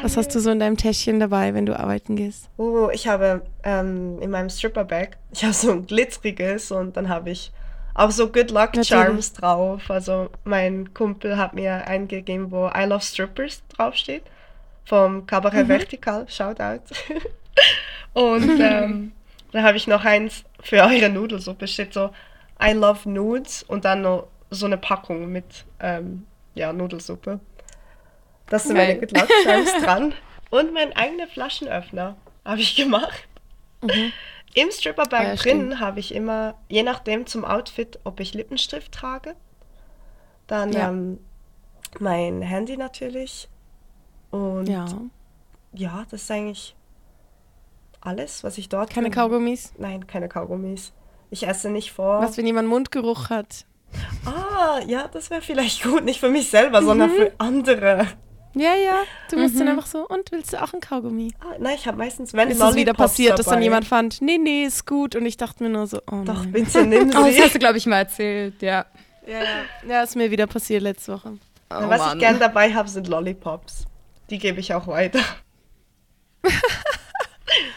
Was hast du so in deinem Täschchen dabei, wenn du arbeiten gehst? Oh, ich habe ähm, in meinem Stripper-Bag, ich habe so ein glitzeriges und dann habe ich auch so Good Luck Natürlich. Charms drauf. Also mein Kumpel hat mir eingegeben, wo I Love Strippers draufsteht. Vom Cabaret Mhm. Vertical, Shoutout. und ähm, da habe ich noch eins für eure Nudelsuppe, steht so I Love Nudes und dann noch so eine Packung mit ähm, ja, Nudelsuppe. Das sind meine Geil. Good Luck Charms dran. Und mein eigener Flaschenöffner habe ich gemacht. Im Stripperbag ja, drin habe ich immer, je nachdem zum Outfit, ob ich Lippenstift trage, dann Ja. ähm, mein Handy natürlich. Und ja. Ja. das ist eigentlich alles, was ich dort Keine. Kaugummis? Nein, keine Kaugummis. Ich esse nicht vor. Was, wenn jemand Mundgeruch hat? Ah, ja, das wäre vielleicht gut, nicht für mich selber, sondern Mhm. für andere. Ja, ja. Du musst Mhm. dann einfach so, und willst du auch ein Kaugummi? Ah, nein, ich habe meistens, wenn Ist es wieder passiert, dass dann dabei. jemand fand, nee, nee, ist gut. Und ich dachte mir nur so, oh Doch, nein. bitte nimm Oh, das sie. hast du, glaube ich, mal erzählt, ja. Ja, ja. ja, ist mir wieder passiert letzte Woche. Oh, Was Mann. ich gern dabei habe, sind Lollipops. Die gebe ich auch weiter.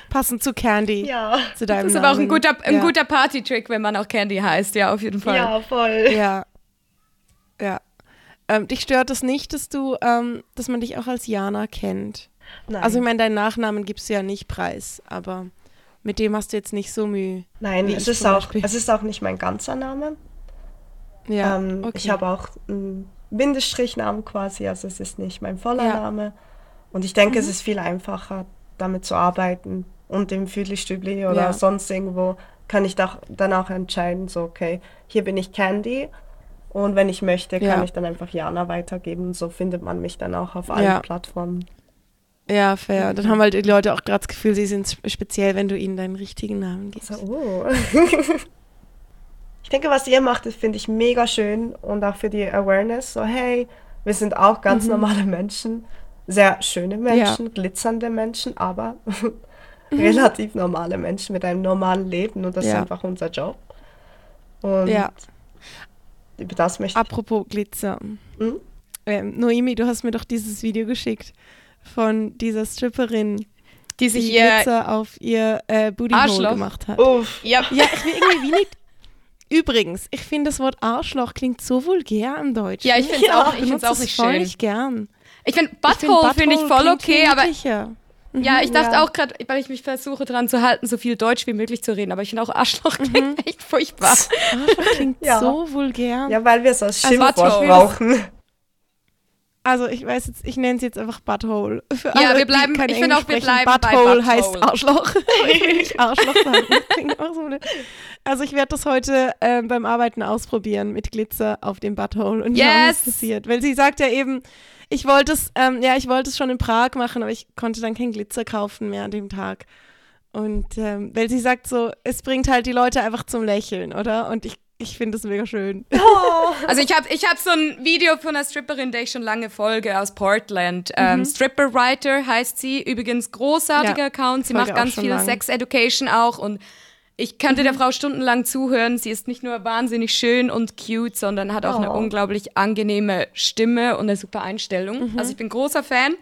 Passend zu Candy. Ja. Zu deinem Das ist aber auch ein guter, ein ja. guter Party-Trick, wenn man auch Candy heißt, ja, auf jeden Fall. Ja, voll. Ja. Ja. Ähm, dich stört es nicht, dass du, ähm, dass man dich auch als Jana kennt? Nein. Also ich meine, deinen Nachnamen gibst du ja nicht preis, aber mit dem hast du jetzt nicht so Mühe. Nein, es ist, auch, Beispiel. es ist auch nicht mein ganzer Name. Ja, ähm, okay. Ich habe auch einen Bindestrichnamen quasi, also es ist nicht mein voller Ja. Name. Und ich denke, es Mhm. ist viel einfacher, damit zu arbeiten. Und im Füdli-Stübli oder Ja. sonst irgendwo kann ich doch dann auch entscheiden, so, okay, hier bin ich Candy. Und wenn ich möchte, kann Ja. ich dann einfach Jana weitergeben. So findet man mich dann auch auf allen. Plattformen. Ja, fair. Dann haben halt die Leute auch gerade das Gefühl, sie sind sp- speziell, wenn du ihnen deinen richtigen Namen gibst. So, oh. ich denke, was ihr macht, das finde ich mega schön und auch für die Awareness. So, hey, wir sind auch ganz Mhm. normale Menschen, sehr schöne Menschen, glitzernde Menschen, aber relativ normale Menschen mit einem normalen Leben und das ist Ja. einfach unser Job. Und Ja. über das möchte ich. Apropos Glitzer. Hm? Ähm, Noemi, du hast mir doch dieses Video geschickt von dieser Stripperin, Die die sich ihr. Glitzer auf ihr äh, Booty Hole gemacht hat. Uff. Ja, Ja, ich will irgendwie wie nicht. Übrigens, ich finde das Wort Arschloch klingt so vulgär im Deutschen. Ja, ich find's auch- ich benutze find's auch es nicht voll schön. nicht gern. ich finde Butthole finde ich voll okay, aber niedlicher. ja, ich dachte ja. auch gerade, weil ich mich versuche dran zu halten, so viel Deutsch wie möglich zu reden, aber ich finde auch Arschloch Mhm. klingt echt furchtbar. Arschloch klingt Ja. so vulgär. Ja, weil wir es als Also, Schimpfwort warte, brauchen. Also ich weiß jetzt, ich nenne es jetzt einfach Butthole. Für Ja, alle, wir bleiben- ich finde auch, wir sprechen, bleiben bei Butthole Butthole. heißt Arschloch. ich will nicht Arschloch sagen. Also ich werde das heute ähm, beim Arbeiten ausprobieren mit Glitzer auf dem Butthole und schauen, was Yes! passiert. Weil sie sagt ja eben, ich wollte es, ähm, ja, ich wollte es schon in Prag machen, aber ich konnte dann kein Glitzer kaufen mehr an dem Tag. Und ähm, weil sie sagt so, es bringt halt die Leute einfach zum Lächeln, oder? Und ich, ich finde es mega schön. Also ich habe ich hab so ein Video von einer Stripperin, der ich schon lange folge, aus Portland. Ähm, Stripper Writer heißt sie. Übrigens großartiger Mhm. Ja, Account. Sie macht ganz viel lang. Sex Education auch und ich könnte Mhm. der Frau stundenlang zuhören. Sie ist nicht nur wahnsinnig schön und cute, sondern hat auch eine Oh. unglaublich angenehme Stimme und eine super Einstellung. Also ich bin großer Fan.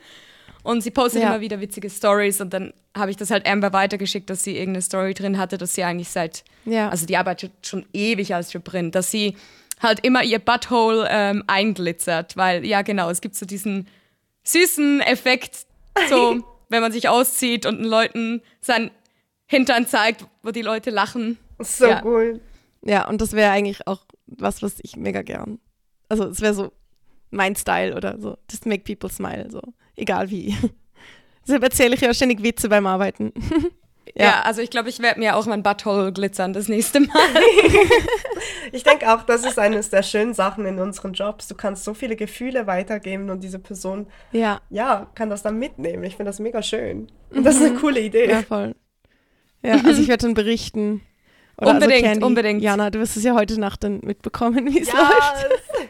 Und sie postet Mhm. Ja. immer wieder witzige Stories und dann habe ich das halt Amber weitergeschickt, dass sie irgendeine Story drin hatte, dass sie eigentlich seit, Ja. also die arbeitet schon ewig als Stripperin, dass sie halt immer ihr Butthole ähm, einglitzert, weil ja genau, es gibt so diesen süßen Effekt, so wenn man sich auszieht und den Leuten sein Hintern zeigt, wo die Leute lachen. So Ja. cool. Ja, und das wäre eigentlich auch was, was ich mega gern. Also es wäre so mein Style oder so. Just make people smile, so. Egal wie. Deshalb erzähle ich ja ständig Witze beim Arbeiten. Ja, also ich glaube, ich werde mir auch mein Butthole glitzern das nächste Mal. Ich denke auch, das ist eines der schönen Sachen in unseren Jobs. Du kannst so viele Gefühle weitergeben und diese Person, Ja, ja, kann das dann mitnehmen. Ich finde das mega schön. Und das ist eine coole Idee. Mhm. ja, voll. Ja, also ich werde dann berichten. Oder Unbedingt, also Candy, unbedingt. Jana, du wirst es ja heute Nacht dann mitbekommen, wie es läuft. so,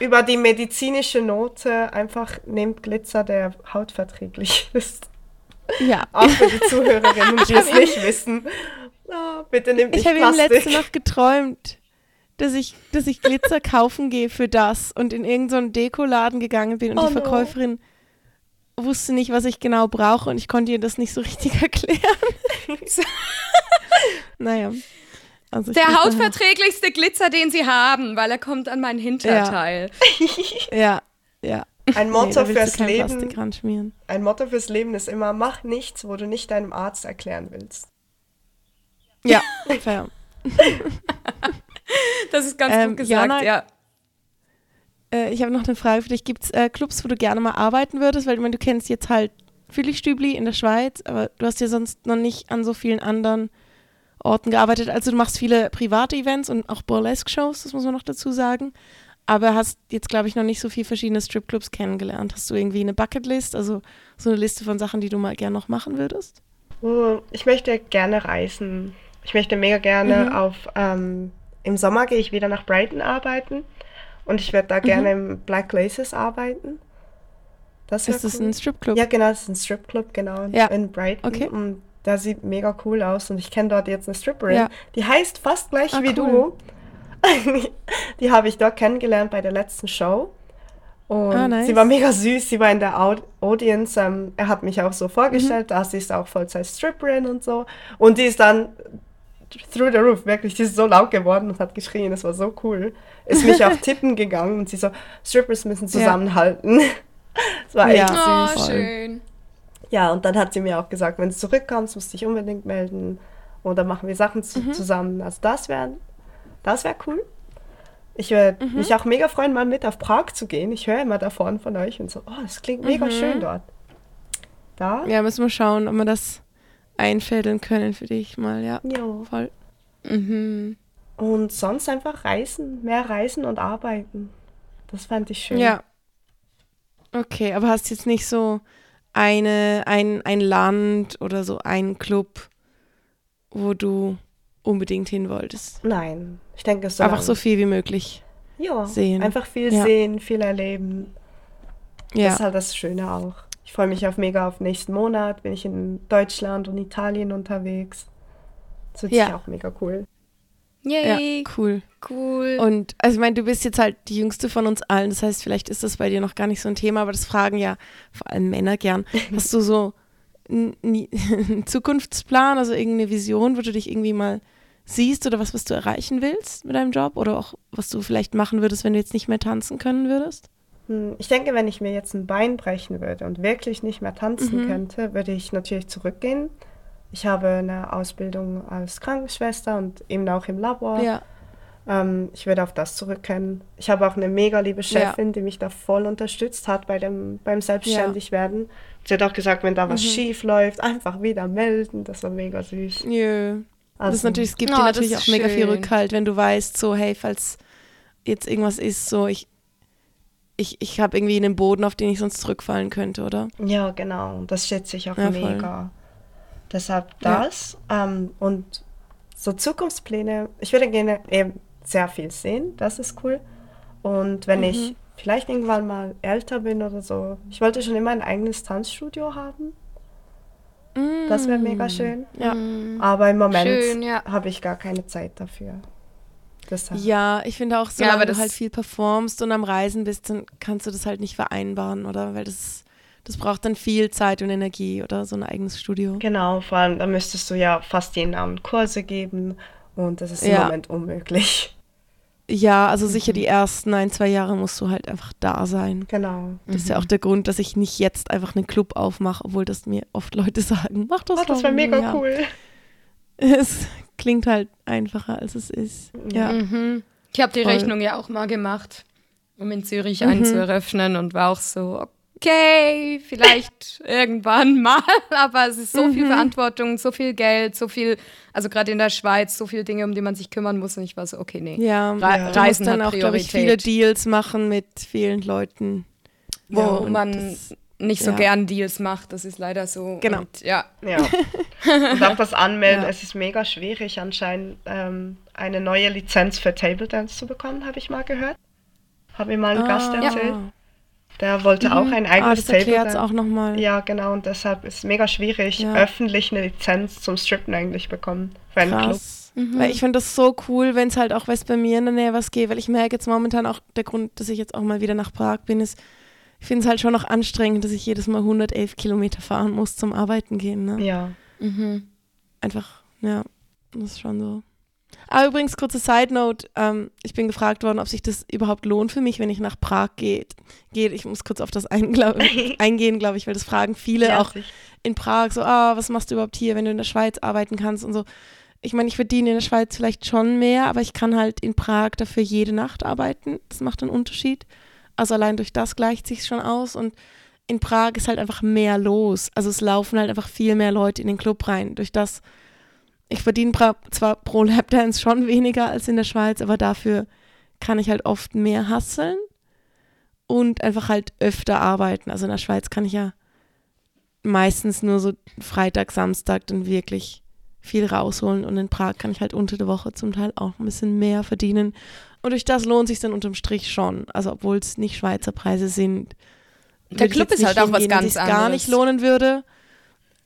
über die medizinische Note einfach nehmt Glitzer, der hautverträglich ist. Ja. Auch für die Zuhörerinnen, die es nicht wissen. Ah, bitte nehmt Ich nicht habe ihm Plastik. letzte Nacht geträumt, dass ich, dass ich Glitzer kaufen gehe für das und in irgendeinen so Dekoladen gegangen bin und Oh die no. Wusste nicht, was ich genau brauche und ich konnte ihr das nicht so richtig erklären. naja. Also Der hautverträglichste Glitzer, den sie haben, weil er kommt an mein Hinterteil. Ja, ja. Ein Nee, Motto willst fürs Leben. Ein Motto fürs Leben ist immer, mach nichts, wo du nicht deinem Arzt erklären willst. Ja, fair. Das ist ganz Ähm, gut gesagt, Jana- ja. Äh, ich habe noch eine Frage für dich. Gibt es äh, Clubs, wo du gerne mal arbeiten würdest? Weil ich meine, du kennst jetzt halt Philly-Stübli in der Schweiz, aber du hast ja sonst noch nicht an so vielen anderen Orten gearbeitet. Also du machst viele private Events und auch Burlesque-Shows, das muss man noch dazu sagen. Aber hast jetzt, glaube ich, noch nicht so viele verschiedene Stripclubs kennengelernt. Hast du irgendwie eine Bucketlist, also so eine Liste von Sachen, die du mal gerne noch machen würdest? Oh, Ich möchte gerne reisen. Ich möchte mega gerne Mhm. auf. Ähm, Im Sommer gehe ich wieder nach Brighton arbeiten und ich werde Mhm. da gerne im Black Laces arbeiten. Das Ist das cool. ein Stripclub? Ja, genau, das ist ein Stripclub, genau, Ja. in Brighton. Okay. Und der sieht mega cool aus und ich kenne dort jetzt eine Stripperin, Ja. die heißt fast gleich Ah, wie cool. du. die habe ich dort kennengelernt bei der letzten Show. Und Ah, nice. sie war mega süß, sie war in der Aud Audience. Ähm, er hat mich auch so vorgestellt, Mhm. da sie ist auch Vollzeit-Stripperin und so. Und die ist dann through the roof, wirklich, die ist so laut geworden und hat geschrien, das war so cool. Ist mich auf Tippen gegangen und sie so, Strippers müssen zusammenhalten. Das war Ja. echt süß. Oh, schön. Ja, und dann hat sie mir auch gesagt, wenn du zurückkommst, musst du dich unbedingt melden. Oder machen wir Sachen zu, Mhm. zusammen. Also das wäre das wär cool. Ich würde Mhm. mich auch mega freuen, mal mit auf Prag zu gehen. Ich höre immer davon von euch und so, oh, das klingt mega Mhm. schön dort. Da? Ja, müssen wir schauen, ob wir das einfädeln können für dich mal, ja. Jo. Voll. Mhm. Und sonst einfach reisen, mehr reisen und arbeiten. Das fand ich schön. Ja. Okay, aber hast jetzt nicht so eine, ein, ein Land oder so einen Club, wo du unbedingt hin wolltest? Nein, ich denke so. Einfach so viel wie möglich. ja, sehen. Einfach viel Ja. sehen, viel erleben. Das Ja. ist halt das Schöne auch. Ich freue mich auf mega auf nächsten Monat. Bin ich in Deutschland und Italien unterwegs. Das wird Ja. sicher auch mega cool. Yay, ja, cool. cool. Und also ich meine, du bist jetzt halt die jüngste von uns allen, das heißt, vielleicht ist das bei dir noch gar nicht so ein Thema, aber das fragen ja vor allem Männer gern. Hast du so einen einen Zukunftsplan, also irgendeine Vision, wo du dich irgendwie mal siehst oder was, was du erreichen willst mit deinem Job oder auch was du vielleicht machen würdest, wenn du jetzt nicht mehr tanzen können würdest? Hm, Ich denke, wenn ich mir jetzt ein Bein brechen würde und wirklich nicht mehr tanzen Mhm. könnte, würde ich natürlich zurückgehen. Ich habe eine Ausbildung als Krankenschwester und eben auch im Labor. Ja. Ähm, ich werde auf das zurückkehren. Ich habe auch eine mega liebe Chefin, die mich da voll unterstützt hat bei dem, beim Selbstständigwerden. Sie hat auch gesagt, wenn da was schief läuft, einfach wieder melden. Das war mega süß. Das Also- ist natürlich, es gibt Oh, dir das natürlich auch mega viel schön. Rückhalt, wenn du weißt, so, hey, falls jetzt irgendwas ist, so, ich, ich, ich habe irgendwie einen Boden, auf den ich sonst zurückfallen könnte, oder? Ja, genau. Das schätze ich auch Ja, voll. mega. Deshalb Ja. das. Ähm, und so Zukunftspläne. Ich würde gerne eben sehr viel sehen. Das ist cool. Und wenn Mhm. ich vielleicht irgendwann mal älter bin oder so. Ich wollte schon immer ein eigenes Tanzstudio haben. Das wäre mega schön. Ja. Aber im Moment ja. habe ich gar keine Zeit dafür. Deshalb. Ja, ich finde auch, Ja, solange aber du das- halt viel performst und am Reisen bist, dann kannst du das halt nicht vereinbaren, oder? Weil das, das braucht dann viel Zeit und Energie, oder? So ein eigenes Studio. Genau, vor allem, da müsstest du ja fast jeden Abend Kurse geben. Und das ist im Ja. Moment unmöglich. Ja, also sicher die ersten ein, zwei Jahre musst du halt einfach da sein. Genau. Das ist ja auch der Grund, dass ich nicht jetzt einfach einen Club aufmache, obwohl das mir oft Leute sagen, mach das Oh, das doch." wäre mega ja. cool. Es klingt halt einfacher, als es ist. Ja. Mhm. Ich habe die Voll. Rechnung ja auch mal gemacht, um in Zürich Mhm. einen zu eröffnen und war auch so, okay, vielleicht irgendwann mal, aber es ist so Mhm. viel Verantwortung, so viel Geld, so viel, also gerade in der Schweiz, so viele Dinge, um die man sich kümmern muss und ich war so, okay, nee. Ja, Re- du musst Reisen dann hat auch, glaube ich, viele. Deals machen mit vielen Leuten. Wo Ja, man das- nicht so ja. gern Deals macht, das ist leider so. Genau. Und, ja. Ja. Und auch das Anmelden, Ja. es ist mega schwierig anscheinend, ähm, eine neue Lizenz für Table Dance zu bekommen, habe ich mal gehört. Habe mir mal ein Gast Ah. erzählt. Der wollte auch ein Ah, eigenes das Table Dance. auch nochmal. Ja, genau, und deshalb ist es mega schwierig, Ja. öffentlich eine Lizenz zum Strippen eigentlich bekommen für einen Club. Krass. Weil ich finde das so cool, wenn es halt auch was bei mir in der Nähe was geht, weil ich merke jetzt momentan auch, der Grund, dass ich jetzt auch mal wieder nach Prag bin, ist, ich finde es halt schon noch anstrengend, dass ich jedes Mal 111 Kilometer fahren muss zum Arbeiten gehen. Ne? Ja. Mhm. Einfach, ja, das ist schon so. Aber übrigens, kurze Side Note, ähm, ich bin gefragt worden, ob sich das überhaupt lohnt für mich, wenn ich nach Prag geht. geht. Ich muss kurz auf das eingla- eingehen, glaube ich, weil das fragen viele ja, auch sicher. in Prag so, ah, was machst du überhaupt hier, wenn du in der Schweiz arbeiten kannst und so. Ich meine, ich verdiene in der Schweiz vielleicht schon mehr, aber ich kann halt in Prag dafür jede Nacht arbeiten. Das macht einen Unterschied. Also allein durch das gleicht sich schon aus und in Prag ist halt einfach mehr los. Also es laufen halt einfach viel mehr Leute in den Club rein. Durch das, ich verdiene zwar pro Lapdance schon weniger als in der Schweiz, aber dafür kann ich halt oft mehr hasseln und einfach halt öfter arbeiten. Also in der Schweiz kann ich ja meistens nur so Freitag, Samstag dann wirklich viel rausholen und in Prag kann ich halt unter der Woche zum Teil auch ein bisschen mehr verdienen. Und durch das lohnt sich dann unterm Strich schon. Also obwohl es nicht Schweizer Preise sind. Der würde ich Club jetzt ist halt nicht auch was ganz sich's gar nicht anderes. lohnen würde.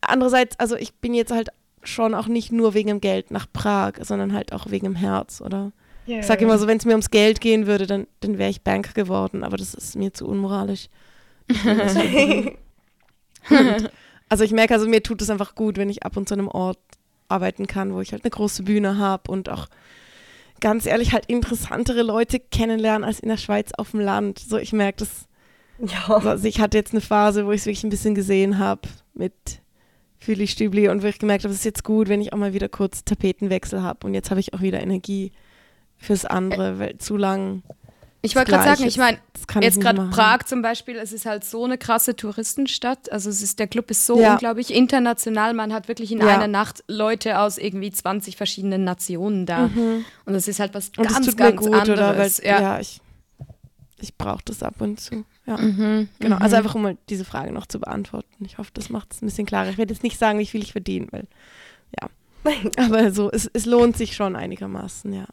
Andererseits, also ich bin jetzt halt schon auch nicht nur wegen dem Geld nach Prag, sondern halt auch wegen dem Herz, oder? Ja. Ich sage immer so, wenn es mir ums Geld gehen würde, dann, dann wäre ich Banker geworden, aber das ist mir zu unmoralisch. Und, also ich merke, also mir tut es einfach gut, wenn ich ab und zu an einem Ort arbeiten kann, wo ich halt eine große Bühne habe und auch ganz ehrlich halt interessantere Leute kennenlernen als in der Schweiz auf dem Land. So, ich merke das. Ja. Also ich hatte jetzt eine Phase, wo ich es wirklich ein bisschen gesehen habe mit Füli Stübli und wo ich gemerkt habe, es ist jetzt gut, wenn ich auch mal wieder kurz Tapetenwechsel habe und jetzt habe ich auch wieder Energie fürs andere, weil zu lang. Ich wollte gerade sagen, ich meine, jetzt gerade. Prag zum Beispiel, es ist halt so eine krasse Touristenstadt. Also es ist, der Club ist so Ja. unglaublich international. Man hat wirklich in Ja. einer Nacht Leute aus irgendwie 20 verschiedenen Nationen da. Und das ist halt was Und ganz, ganz gut, anderes. oder? Weil, ja. ja. ich, ich brauche das ab und zu. Ja. Mhm, Genau, mhm. also einfach um mal diese Frage noch zu beantworten. Ich hoffe, das macht es ein bisschen klarer. Ich werde jetzt nicht sagen, wie viel ich verdiene, weil, ja. Aber so, es, es lohnt sich schon einigermaßen, ja.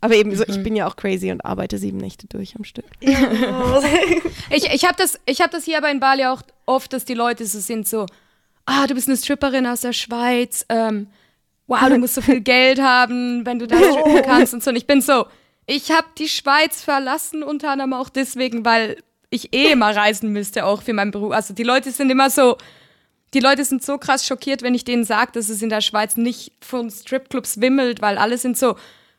Aber eben so, Mhm. ich bin ja auch crazy und arbeite sieben Nächte durch am Stück. Ja. Ich, ich habe das, ich hab das hier aber in Bali auch oft, dass die Leute so sind so, ah, du bist eine Stripperin aus der Schweiz, ähm, wow, du musst so viel Geld haben, wenn du da strippen kannst und so. Und ich bin so, ich habe die Schweiz verlassen, unter anderem auch deswegen, weil ich eh immer reisen müsste, auch für meinen Beruf. Also die Leute sind immer so, die Leute sind so krass schockiert, wenn ich denen sage, dass es in der Schweiz nicht von Stripclubs wimmelt, weil alle sind so,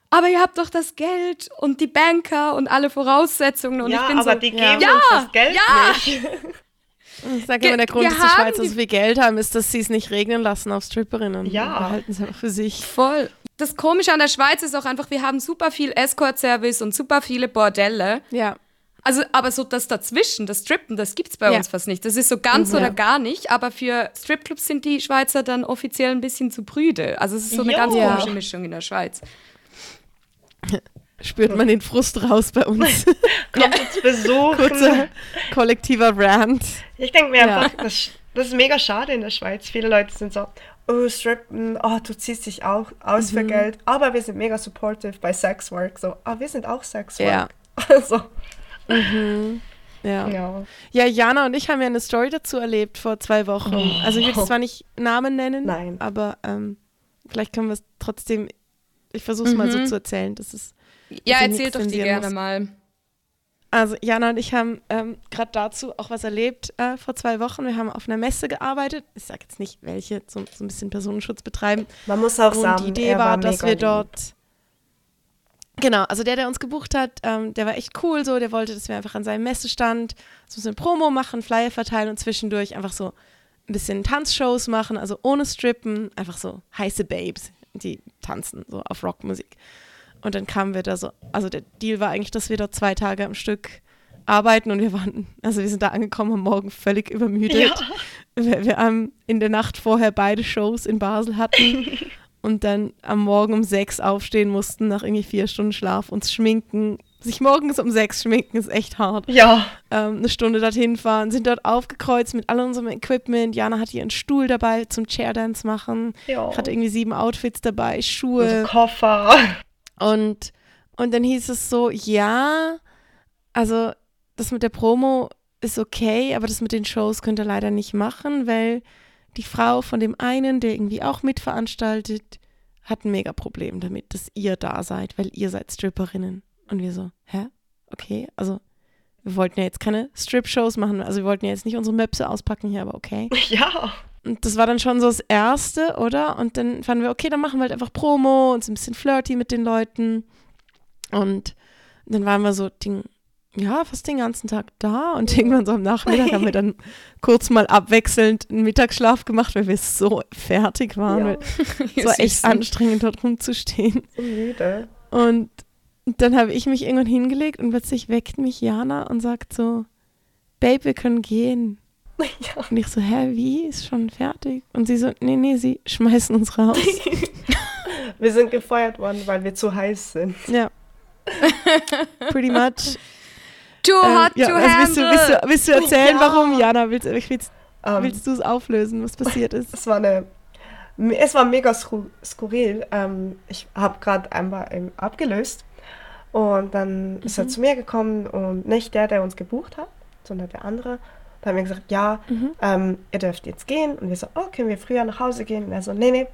aber ihr habt doch das Geld und die Banker und alle Voraussetzungen. Und ja, ich bin aber so, die geben Ja. uns das Geld Ja. nicht. Ich sage Ge- immer, der Grund, wir dass die Schweizer so viel Geld haben, ist, dass sie es nicht regnen lassen auf Stripperinnen. Ja. Die behalten es einfach für sich. Voll. das Komische an der Schweiz ist auch einfach, wir haben super viel Escort-Service und super viele Bordelle. Ja. Also, aber so das dazwischen, das Strippen, das gibt's bei Ja. uns fast nicht. Das ist so ganz Mhm. oder Ja. gar nicht, aber für Stripclubs sind die Schweizer dann offiziell ein bisschen zu prüde. Also es ist so eine ganz Ja. komische Mischung in der Schweiz. Spürt man den Frust raus bei uns. Kommt uns besuchen. Kurzer kollektiver Rant. Ich denke mir Ja. einfach, das, das ist mega schade in der Schweiz. Viele Leute sind so, oh, strippen, oh, du ziehst dich auch aus Mhm. für Geld. Aber wir sind mega supportive bei Sexwork. So, ah, wir sind auch Sexwork. Ja. Also, Ja. ja. Ja, Jana und ich haben ja eine Story dazu erlebt vor zwei Wochen. Also ich will jetzt zwar nicht Namen nennen, Nein. aber ähm, vielleicht können wir es trotzdem, ich versuche es mal so Mhm. zu erzählen. Das ist, Ja, nichts doch die gerne muss. mal. also Jana und ich haben ähm, gerade dazu auch was erlebt äh, vor zwei Wochen. Wir haben auf einer Messe gearbeitet. Ich sage jetzt nicht welche, so, so ein bisschen Personenschutz betreiben. Man muss auch Und sagen, die Idee er war, war dass wir lieb. dort. Genau, also der, der uns gebucht hat, ähm, der war echt cool so. Der wollte, dass wir einfach an seinem Messestand so ein Promo machen, Flyer verteilen und zwischendurch einfach so ein bisschen Tanzshows machen, also ohne Strippen, einfach so heiße Babes, die tanzen so auf Rockmusik. Und dann kamen wir da so, also der Deal war eigentlich, dass wir dort zwei Tage am Stück arbeiten und wir waren, also wir sind da angekommen am Morgen völlig übermüdet. Wir, wir haben in der Nacht vorher beide Shows in Basel hatten und dann am Morgen um sechs aufstehen mussten, nach irgendwie vier Stunden Schlaf, uns schminken. Sich morgens um sechs schminken ist echt hart. Ja, Ähm, eine Stunde dorthin fahren, sind dort aufgekreuzt mit all unserem Equipment. Jana hatte ihren Stuhl dabei zum Chairdance machen. ja. Hatte irgendwie sieben Outfits dabei, Also Schuhe. Koffer. Und, und dann hieß es so, ja, also das mit der Promo ist okay, aber das mit den Shows könnt ihr leider nicht machen, weil die Frau von dem einen, der irgendwie auch mitveranstaltet, hat ein mega Problem damit, dass ihr da seid, weil ihr seid Stripperinnen. Und wir so, hä? Okay, also wir wollten ja jetzt keine Strip-Shows machen, also wir wollten ja jetzt nicht unsere Möpse auspacken hier, aber okay. Ja. Und das war dann schon so das Erste, oder? Und dann fanden wir, okay, dann machen wir halt einfach Promo und so ein bisschen flirty mit den Leuten. Und dann waren wir so, Ding, ja, fast den ganzen Tag da. Und irgendwann so am Nachmittag haben wir dann kurz mal abwechselnd einen Mittagsschlaf gemacht, weil wir so fertig waren. Ja. Es war echt anstrengend, dort rumzustehen. So müde. Und dann habe ich mich irgendwann hingelegt und plötzlich weckt mich Jana und sagt so, Babe, wir können gehen. Ja. Und ich so, hä, wie? Ist schon fertig? Und sie so, nee, nee, sie schmeißen uns raus. Wir sind gefeuert worden, weil wir zu heiß sind. ja. Pretty much. Too Ähm, hot ja, to was willst, du, handle. willst, du, willst du erzählen, Ja. warum? Jana, willst, willst, Ähm, willst du es auflösen, was passiert ist? es war eine, es war mega sku- skurril. Ähm, ich habe gerade einmal ähm, abgelöst und dann ist er Mhm. zu mir gekommen und nicht der, der uns gebucht hat, sondern der andere. Da haben wir gesagt, ja, Mhm. ähm, ihr dürft jetzt gehen. Und wir so, oh, können wir früher nach Hause gehen? Und er so, nee, nee,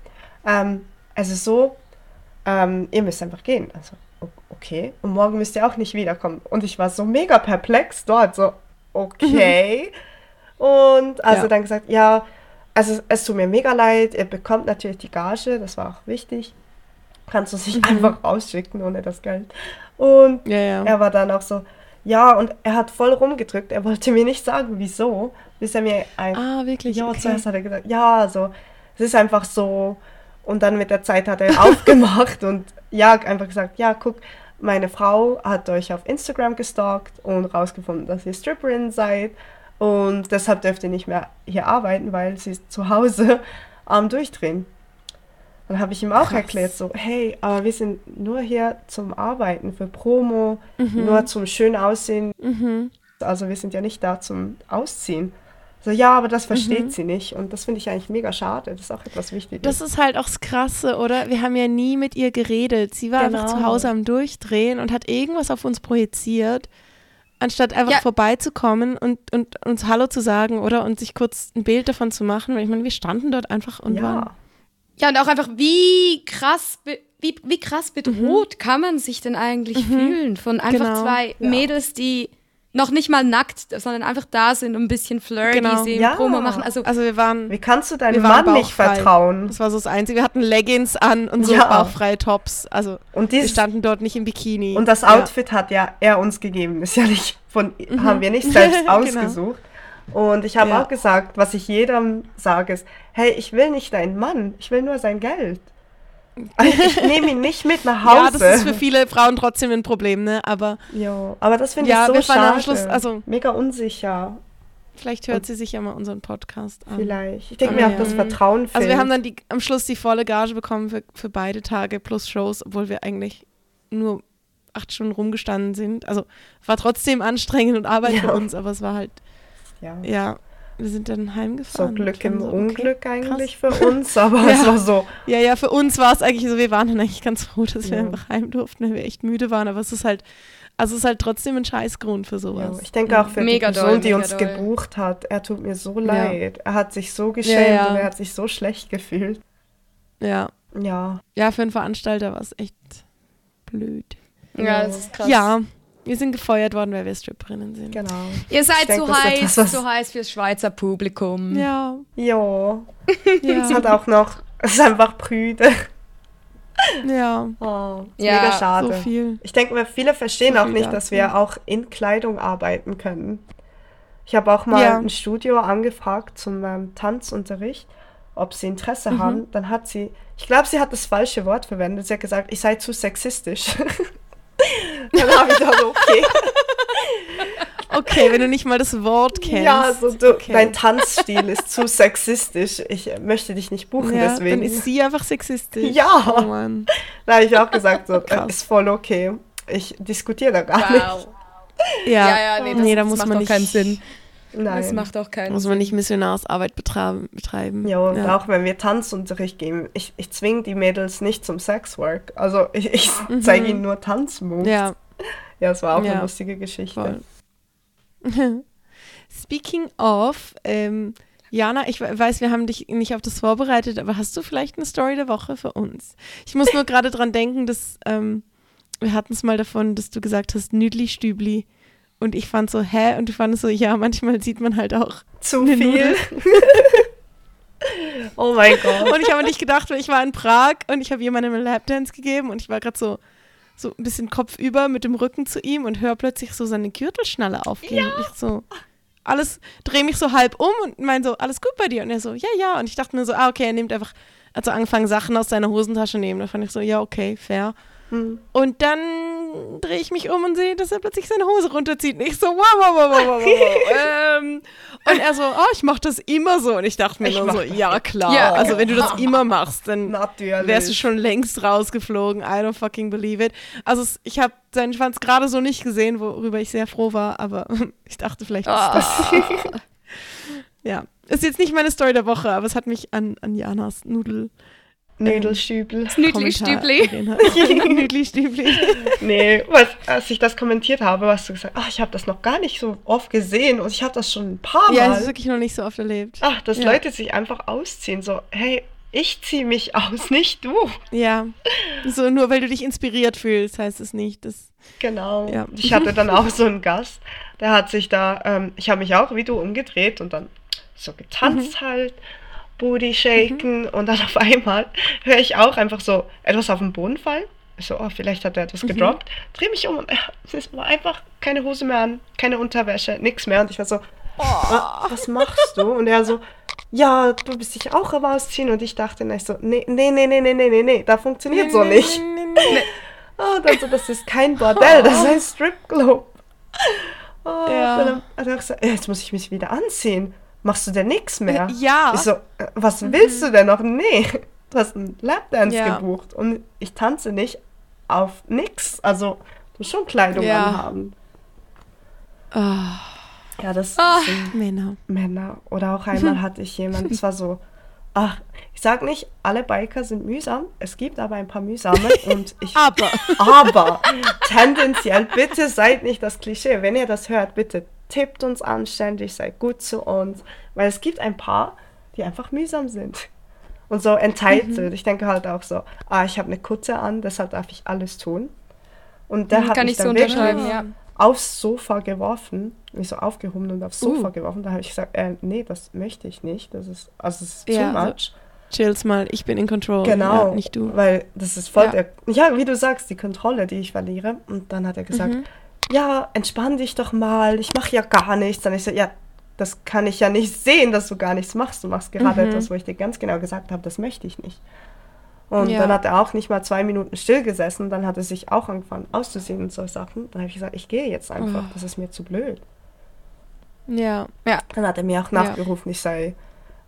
ähm, es ist so, ähm, ihr müsst einfach gehen. Also, okay. Und morgen müsst ihr auch nicht wiederkommen. Und ich war so mega perplex dort, so, okay. Und also Ja. dann gesagt, ja, also es tut mir mega leid, ihr bekommt natürlich die Gage, das war auch wichtig. Kannst du nicht einfach rausschicken ohne das Geld. Und Ja, ja. er war dann auch so, ja, und er hat voll rumgedrückt. Er wollte mir nicht sagen, wieso, bis er mir ein. Ah, wirklich? ja, okay. zuerst hat er gesagt, ja, also, es ist einfach so. Und dann mit der Zeit hat er aufgemacht und ja, einfach gesagt, ja, guck, meine Frau hat euch auf Instagram gestalkt und rausgefunden, dass ihr Stripperin seid. Und deshalb dürft ihr nicht mehr hier arbeiten, weil sie ist zu Hause am Durchdrehen. Dann habe ich ihm auch Krass. erklärt, so, hey, aber wir sind nur hier zum Arbeiten, für Promo, Mhm. nur zum schön aussehen. Mhm. Also wir sind ja nicht da zum Ausziehen. So, ja, aber das versteht Mhm. sie nicht. Und das finde ich eigentlich mega schade. Das ist auch etwas Wichtiges. Das ist halt auch das Krasse, oder? Wir haben ja nie mit ihr geredet. Sie war einfach Genau. zu Hause am Durchdrehen und hat irgendwas auf uns projiziert, anstatt einfach Ja. vorbeizukommen und, und uns Hallo zu sagen, oder? Und sich kurz ein Bild davon zu machen. Weil ich meine, wir standen dort einfach und waren. ja. Ja, und auch einfach, wie krass, wie, wie krass bedroht kann man sich denn eigentlich fühlen von einfach Genau. zwei Ja. Mädels, die noch nicht mal nackt, sondern einfach da sind und ein bisschen flirty Genau. sehen, Ja. Promo machen. Also, Also wir waren, Wie kannst du deinem Wir waren Mann nicht vertrauen? das war so das Einzige. Wir hatten Leggings an und so Ja. bauchfreie Tops. Also Und, wir dieses, standen dort nicht im Bikini. und das Ja. Outfit hat ja er uns gegeben. Ist ja nicht von, Mhm. haben wir nicht selbst Genau. ausgesucht. Und ich habe Ja. auch gesagt, was ich jedem sage, ist, hey, ich will nicht deinen Mann, ich will nur sein Geld. Ich nehme ihn nicht mit nach Hause. Ja, das ist für viele Frauen trotzdem ein Problem, ne? Aber Jo, aber das finde Ja, ich so wir schade. am Schluss- also- Mega unsicher, vielleicht hört sie sich ja mal unseren Podcast an. vielleicht. Ich denke Ah, mir auch, ja. das Vertrauen fehlt. Also wir haben dann die, am Schluss die volle Gage bekommen für, für beide Tage plus Shows, obwohl wir eigentlich nur acht Stunden rumgestanden sind. Also war trotzdem anstrengend und Arbeit für Ja. uns, aber es war halt, ja. ja, wir sind dann so heimgefahren. Glück Wir im so, okay. Unglück eigentlich für uns, aber es Ja. war so, Ja, ja, für uns war es eigentlich so, wir waren dann eigentlich ganz froh, dass wir Ja. einfach heim durften, weil wir echt müde waren, aber es ist halt, also es ist halt trotzdem ein Scheißgrund für ja. sowas. ich denke auch für Mega die Person, doll, die uns doll. gebucht hat, er tut mir so leid. Er hat sich so geschämt Ja, ja. und er hat sich so schlecht gefühlt. Ja, Ja, ja, für einen Veranstalter war es echt blöd. Ja, das ist krass. Ja, wir sind gefeuert worden, weil wir Stripperinnen sind. genau. Ihr seid denk, so das ist heiß, was- so heiß fürs Schweizer Publikum. Ja, Ja, ja. es hat auch noch, es ist einfach prüde. ja, Oh, Ja, mega schade. so viel. Ich denke, mir, viele verstehen So auch nicht, dazu. dass wir auch in Kleidung arbeiten können. Ich habe auch mal Ja. ein Studio angefragt zum ähm, Tanzunterricht, ob sie Interesse Mhm. haben. Dann hat sie, ich glaube, sie hat das falsche Wort verwendet. Sie hat gesagt, ich sei zu sexistisch. Dann habe ich gedacht, okay. Okay, wenn du nicht mal das Wort kennst. Ja, so du, okay. dein Tanzstil ist zu sexistisch. Ich äh, möchte dich nicht buchen, ja, deswegen. Dann ist sie einfach sexistisch. Ja. Oh Mann. da habe ich auch gesagt, so, ist voll okay. Ich diskutiere da gar nicht. Wow. Ja, Ja, ja, nee, das, da das muss macht man nicht, keinen Sinn. Nein. Das macht auch keinen muss Sinn. man nicht Missionarsarbeit betreiben. betreiben. Ja, und auch wenn wir Tanzunterricht geben, ich, ich zwinge die Mädels nicht zum Sexwork. Also ich, ich zeige ihnen nur Tanzmoves. Mhm. Ja, ja, es war auch Ja, eine lustige Geschichte. voll. Speaking of, ähm, Jana, ich we- weiß, wir haben dich nicht auf das vorbereitet, aber hast du vielleicht eine Story der Woche für uns? Ich muss nur gerade dran denken, dass ähm, wir hatten es mal davon, dass du gesagt hast, Nüdli Stübli. Und ich fand so, hä? Und du fandest so, ja, manchmal sieht man halt auch Zu viel. Nudel. oh mein Gott. Und ich habe nicht gedacht, weil ich war in Prag und ich habe jemandem einen Lapdance gegeben und ich war gerade so, so ein bisschen kopfüber mit dem Rücken zu ihm und höre plötzlich so seine Gürtelschnalle aufgehen. Und ich so, alles, drehe mich so halb um und mein so, alles gut bei dir? Und er so, ja, ja. Und ich dachte mir so, ah, okay, er nimmt einfach, also angefangen, Sachen aus seiner Hosentasche nehmen. Da fand ich so, ja, okay, fair. Hm. Und dann drehe ich mich um und sehe, dass er plötzlich seine Hose runterzieht. Und ich so, wow, wow, wow, wow, wow, wow. ähm, und er so, oh, ich mache das immer so. Und ich dachte mir Ich nur so, ja, klar. Ja. Also wenn du das immer machst, dann Natürlich. wärst du schon längst rausgeflogen. I don't fucking believe it. Also ich habe seinen Schwanz gerade so nicht gesehen, worüber ich sehr froh war, aber ich dachte vielleicht ist das. Ah. Ja. Ist jetzt nicht meine Story der Woche, aber es hat mich an, an Janas Nudel. Nödelstübel. Nüdli-Stübli. Nüdli-Stübli. Nee, was, als ich das kommentiert habe, hast du gesagt, ach, ich habe das noch gar nicht so oft gesehen und ich habe das schon ein paar Ja, das Mal. ist wirklich noch nicht so oft erlebt. ach, dass Ja. Leute sich einfach ausziehen. So, hey, ich ziehe mich aus, nicht du. Ja. So, nur weil du dich inspiriert fühlst, heißt es nicht, dass. Genau. Ja. Ich hatte dann auch so einen Gast, der hat sich da, ähm, ich habe mich auch wie du umgedreht und dann so getanzt Mhm. halt, Booty mhm. shaken mhm. und dann auf einmal höre ich auch einfach so etwas auf den Boden fallen. So, oh, vielleicht hat er etwas mhm. gedroppt. Mhm. Dreh mich um und es war einfach keine Hose mehr an, keine Unterwäsche, nichts mehr. Und ich war so, oh. was machst du? Und er so, ja, du bist dich auch am Ausziehen. Und ich dachte, nein, so, nee, nee, nee, nee, nee, nee, nee, da funktioniert nee, so nee, nicht. Nee, nee, nee. oh, dann so, das ist kein Bordell, oh. das ist ein Stripclub. Oh, ah, ja. dann, dann, dann, jetzt muss ich mich wieder anziehen. Machst du denn nichts mehr? Ja. Ich so, äh, was willst du denn noch? Nee, du hast einen Lapdance Ja. gebucht und ich tanze nicht auf nix. Also, du musst schon Kleidung Ja. anhaben. Ah, Ja, das Ah. sind Männer. Männer. Oder auch einmal hatte ich jemanden, das war so, ach, ich sag nicht, alle Biker sind mühsam. Es gibt aber ein paar mühsame und ich Aber. Aber tendenziell, bitte seid nicht das Klischee. Wenn ihr das hört, bitte tippt uns anständig, seid gut zu uns. Weil es gibt ein paar, die einfach mühsam sind. Und so entitled. Ich denke halt auch so, ah, ich habe eine Kutte an, deshalb darf ich alles tun. Und der hat Kann mich ich so dann wirklich ja. aufs Sofa geworfen, mich so aufgehoben und aufs Sofa Uh. geworfen. Da habe ich gesagt, äh, nee, das möchte ich nicht. Das ist, also es ist Ja, too much. Chills mal, ich bin in control. Genau, Ja, nicht du. weil das ist voll Ja. der, ja, wie du sagst, die Kontrolle, die ich verliere. Und dann hat er gesagt, Mhm. Ja, entspann dich doch mal, ich mache ja gar nichts. Dann ich so, ja, das kann ich ja nicht sehen, dass du gar nichts machst. Du machst gerade Mhm. etwas, wo ich dir ganz genau gesagt habe, das möchte ich nicht. Und Ja. dann hat er auch nicht mal zwei Minuten still gesessen. Dann hat er sich auch angefangen auszuziehen und so Sachen. Dann habe ich gesagt, ich gehe jetzt einfach. Oh. Das ist mir zu blöd. Ja. Dann hat er mir auch Ja. nachgerufen, ich sei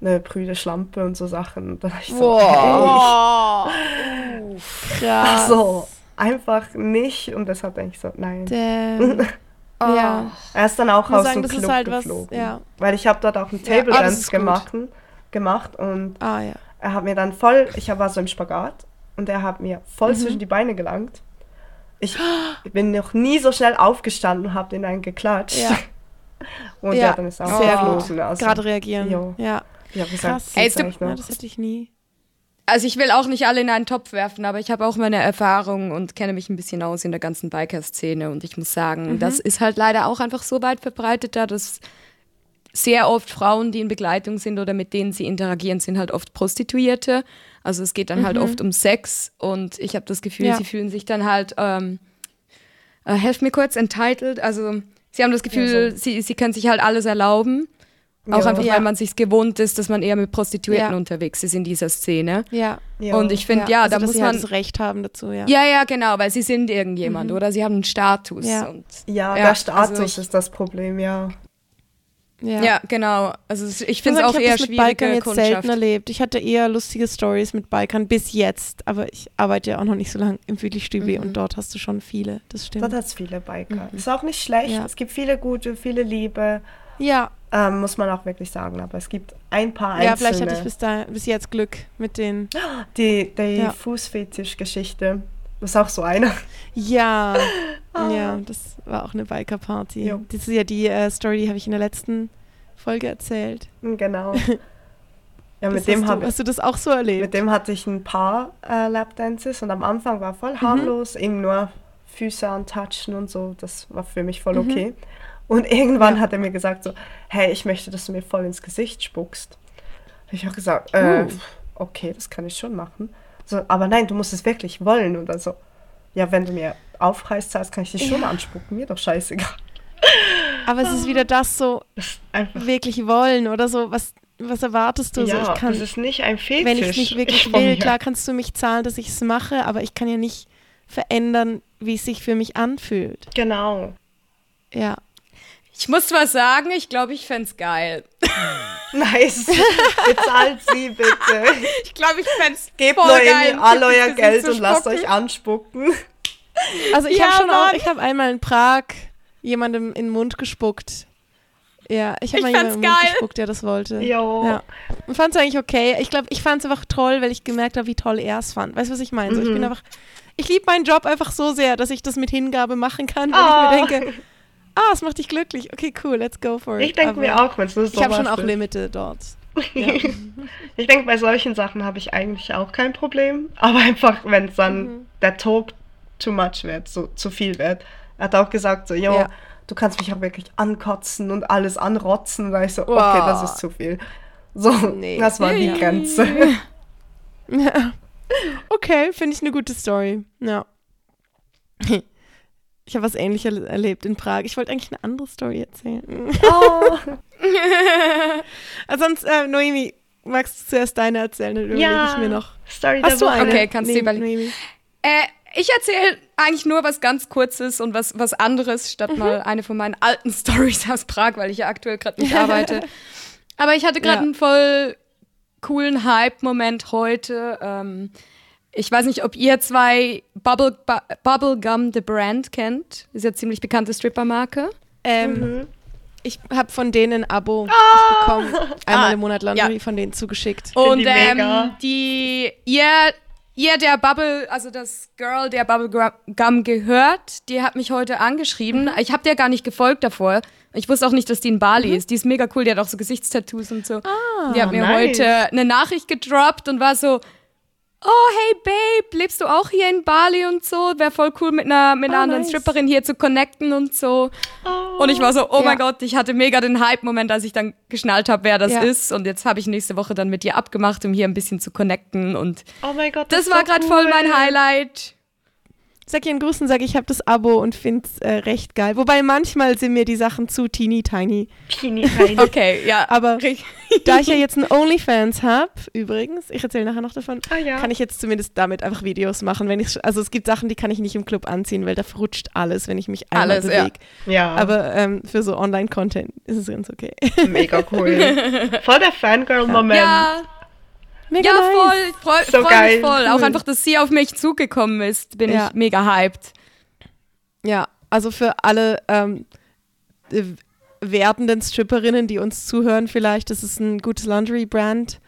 eine prüde Schlampe und so Sachen. Und dann habe ich so, Wow. hey, Krass. so, einfach nicht. Und deshalb denke ich so, nein. Damn. Ja. Er ist dann auch Ich muss aus sagen, dem das ist Club halt was- geflogen. ja. Weil ich habe dort auch einen Ja, Table das Dance gut. gemacht, gemacht und Ah ja. er hat mir dann voll, ich war so im Spagat und er hat mir voll Mhm. zwischen die Beine gelangt. Ich bin noch nie so schnell aufgestanden und habe den einen geklatscht. Ja. Und Ja, ja, dann ist er auch sehr geflogen. Also, Gerade reagieren. Jo. Ja. ich habe gesagt, Krass. Ey, ja, noch? das hätte ich nie. Also ich will auch nicht alle in einen Topf werfen, aber ich habe auch meine Erfahrung und kenne mich ein bisschen aus in der ganzen Biker-Szene und ich muss sagen, das ist halt leider auch einfach so weit verbreitet da, dass sehr oft Frauen, die in Begleitung sind oder mit denen sie interagieren, sind halt oft Prostituierte. Also es geht dann halt oft um Sex und ich habe das Gefühl, Ja. sie fühlen sich dann halt, ähm, äh, helft mir kurz, entitled. Also sie haben das Gefühl, sie, sie können sich halt alles erlauben. Auch Ja. einfach, Ja. weil man sich gewohnt ist, dass man eher mit Prostituierten Ja. unterwegs ist in dieser Szene. Ja. Ja. Und ich finde, ja, also, da dass muss sie man. halt das Recht haben dazu, ja. ja, ja, genau, weil sie sind irgendjemand oder sie haben einen Status. Ja. Und, ja, Ja, der Status also ich- ist das Problem, ja. ja. genau. Also ich finde es auch ich habe eher das mit schwierige Bikern jetzt Kundschaft. selten erlebt. Ich hatte eher lustige Stories mit Bikern bis jetzt, aber ich arbeite ja auch noch nicht so lange im Füdlichstübli Mhm. und dort hast du schon viele. Das Dort stimmt. hat es viele Biker. Ist auch nicht schlecht. Ja. Es gibt viele gute, viele Liebe. Ja, Ähm, muss man auch wirklich sagen. Aber es gibt ein paar ja, einzelne. vielleicht hatte ich bis, da, bis jetzt Glück mit den. die die Ja. Fußfetisch-Geschichte. Das ist auch so eine. Ja, ja, das war auch eine Biker-Party. Das ist ja die äh, Story, die habe ich in der letzten Folge erzählt. Genau. Ja, Das mit dem, hast, hab, du, hast du das auch so erlebt? mit dem hatte ich ein paar äh, Lapdances und am Anfang war Mhm. voll harmlos, eben nur Füße antatschen und so. Das war für mich voll Mhm. Und irgendwann Ja. hat er mir gesagt so, hey, ich möchte, dass du mir voll ins Gesicht spuckst. Ich auch gesagt, äh, Uh. okay, das kann ich schon machen. So, aber nein, du musst es wirklich wollen. Und dann so, ja, wenn du mir aufreißt, zahlst, kann ich dich schon anspucken. Mir doch scheißegal. Aber es ist wieder das so, einfach, wirklich wollen oder so, was, was erwartest du? so, ja, ich kann, das ist nicht ein Fetisch. wenn ich es nicht wirklich will, mir. klar kannst du mich zahlen, dass ich es mache, aber ich kann ja nicht verändern, wie es sich für mich anfühlt. Genau. Ja. Ich muss zwar sagen, ich glaube, ich fände es geil. Nice. Bezahlt sie bitte. Ich glaube, ich fände es Gebt voll nur geil. irgendwie all euer Geld und lasst euch anspucken. Also ich Ja, habe schon auch, ich habe einmal in Prag jemandem in den Mund gespuckt. Ja, ich habe mal jemandem fand's in den Mund geil. gespuckt, der das wollte. Jo. Ja. Und fand es eigentlich okay. Ich glaube, ich fand es einfach toll, weil ich gemerkt habe, wie toll er es fand. Weißt du, was ich meine? So, ich bin Mhm. einfach, ich liebe meinen Job einfach so sehr, dass ich das mit Hingabe machen kann, weil Ah. ich mir denke, ah, es macht dich glücklich. Okay, cool, let's go for it. Ich denke mir auch, wenn es nur so Ich habe schon auch. Limite dort. Ja. Ich denke, bei solchen Sachen habe ich eigentlich auch kein Problem. Aber einfach, wenn es dann Mhm. der Talk too much wird, so zu viel wird. Er hat auch gesagt, so, jo, Ja. du kannst mich auch wirklich ankotzen und alles anrotzen. Da ich so, okay, Wow. das ist zu viel. So, Nee. das war die Grenze. Ja. Okay, finde ich eine gute Story. Ja. Ich habe was ähnliches erlebt in Prag. Ich wollte eigentlich eine andere Story erzählen. Oh, Also sonst, äh, Noemi, magst du zuerst deine erzählen? Dann überlege ja. ich mir noch. Story Hast du eine? Okay, kannst du Nee, überlegen. Noemi. Äh, ich erzähle eigentlich nur was ganz Kurzes und was, was anderes, statt Mhm. mal eine von meinen alten Stories aus Prag, weil ich ja aktuell gerade nicht arbeite. Aber ich hatte gerade Ja. einen voll coolen Hype-Moment heute. Ähm, ich weiß nicht, ob ihr zwei Bubble, Bu Bubblegum The Brand kennt. Ist ja ziemlich bekannte Strippermarke. Ähm, Mhm. Ich habe von denen ein Abo Ah! ich bekommen. Einmal Ah, im Monat Laundry von denen zugeschickt. Und die ähm, die, ihr, ihr, der Bubble, also das Girl, der Bubblegum gehört, die hat mich heute angeschrieben. Mhm. Ich habe der gar nicht gefolgt davor. Ich wusste auch nicht, dass die in Bali ist. Die ist mega cool, die hat auch so Gesichtstattoos und so. Ah, die hat mir nice. heute eine Nachricht gedroppt und war so, oh hey Babe, lebst du auch hier in Bali und so? Wäre voll cool mit einer, mit einer Ah, anderen nice. Stripperin hier zu connecten und so. Oh. Und ich war so, oh Ja. mein Gott, ich hatte mega den Hype-Moment, als ich dann geschnallt habe, wer das Ja. ist. Und jetzt habe ich nächste Woche dann mit ihr abgemacht, um hier ein bisschen zu connecten. Und Oh mein Gott. das ist war so gerade cool. voll mein Highlight. Sag ihren Gruß und sage, ich habe das Abo und finde es äh, recht geil. Wobei manchmal sind mir die Sachen zu teeny tiny. Teeny tiny. Okay, ja. Aber da ich ja jetzt einen OnlyFans habe, übrigens, ich erzähle nachher noch davon, Ah, ja. kann ich jetzt zumindest damit einfach Videos machen. Wenn ich, also es gibt Sachen, die kann ich nicht im Club anziehen, weil da verrutscht alles, wenn ich mich einmal Alles, ja. bewege. Ja, Aber ähm, für so Online-Content ist es ganz okay. mega cool. Voll der Fangirl-Moment. Ja, Mega ja, nice. voll. Freu, So freu geil. mich voll. Auch Cool. einfach, dass sie auf mich zugekommen ist, bin Ja. ich mega hyped. Ja, also für alle ähm, äh, werdenden Stripperinnen, die uns zuhören, vielleicht, das ist ein gutes Laundry-Brand,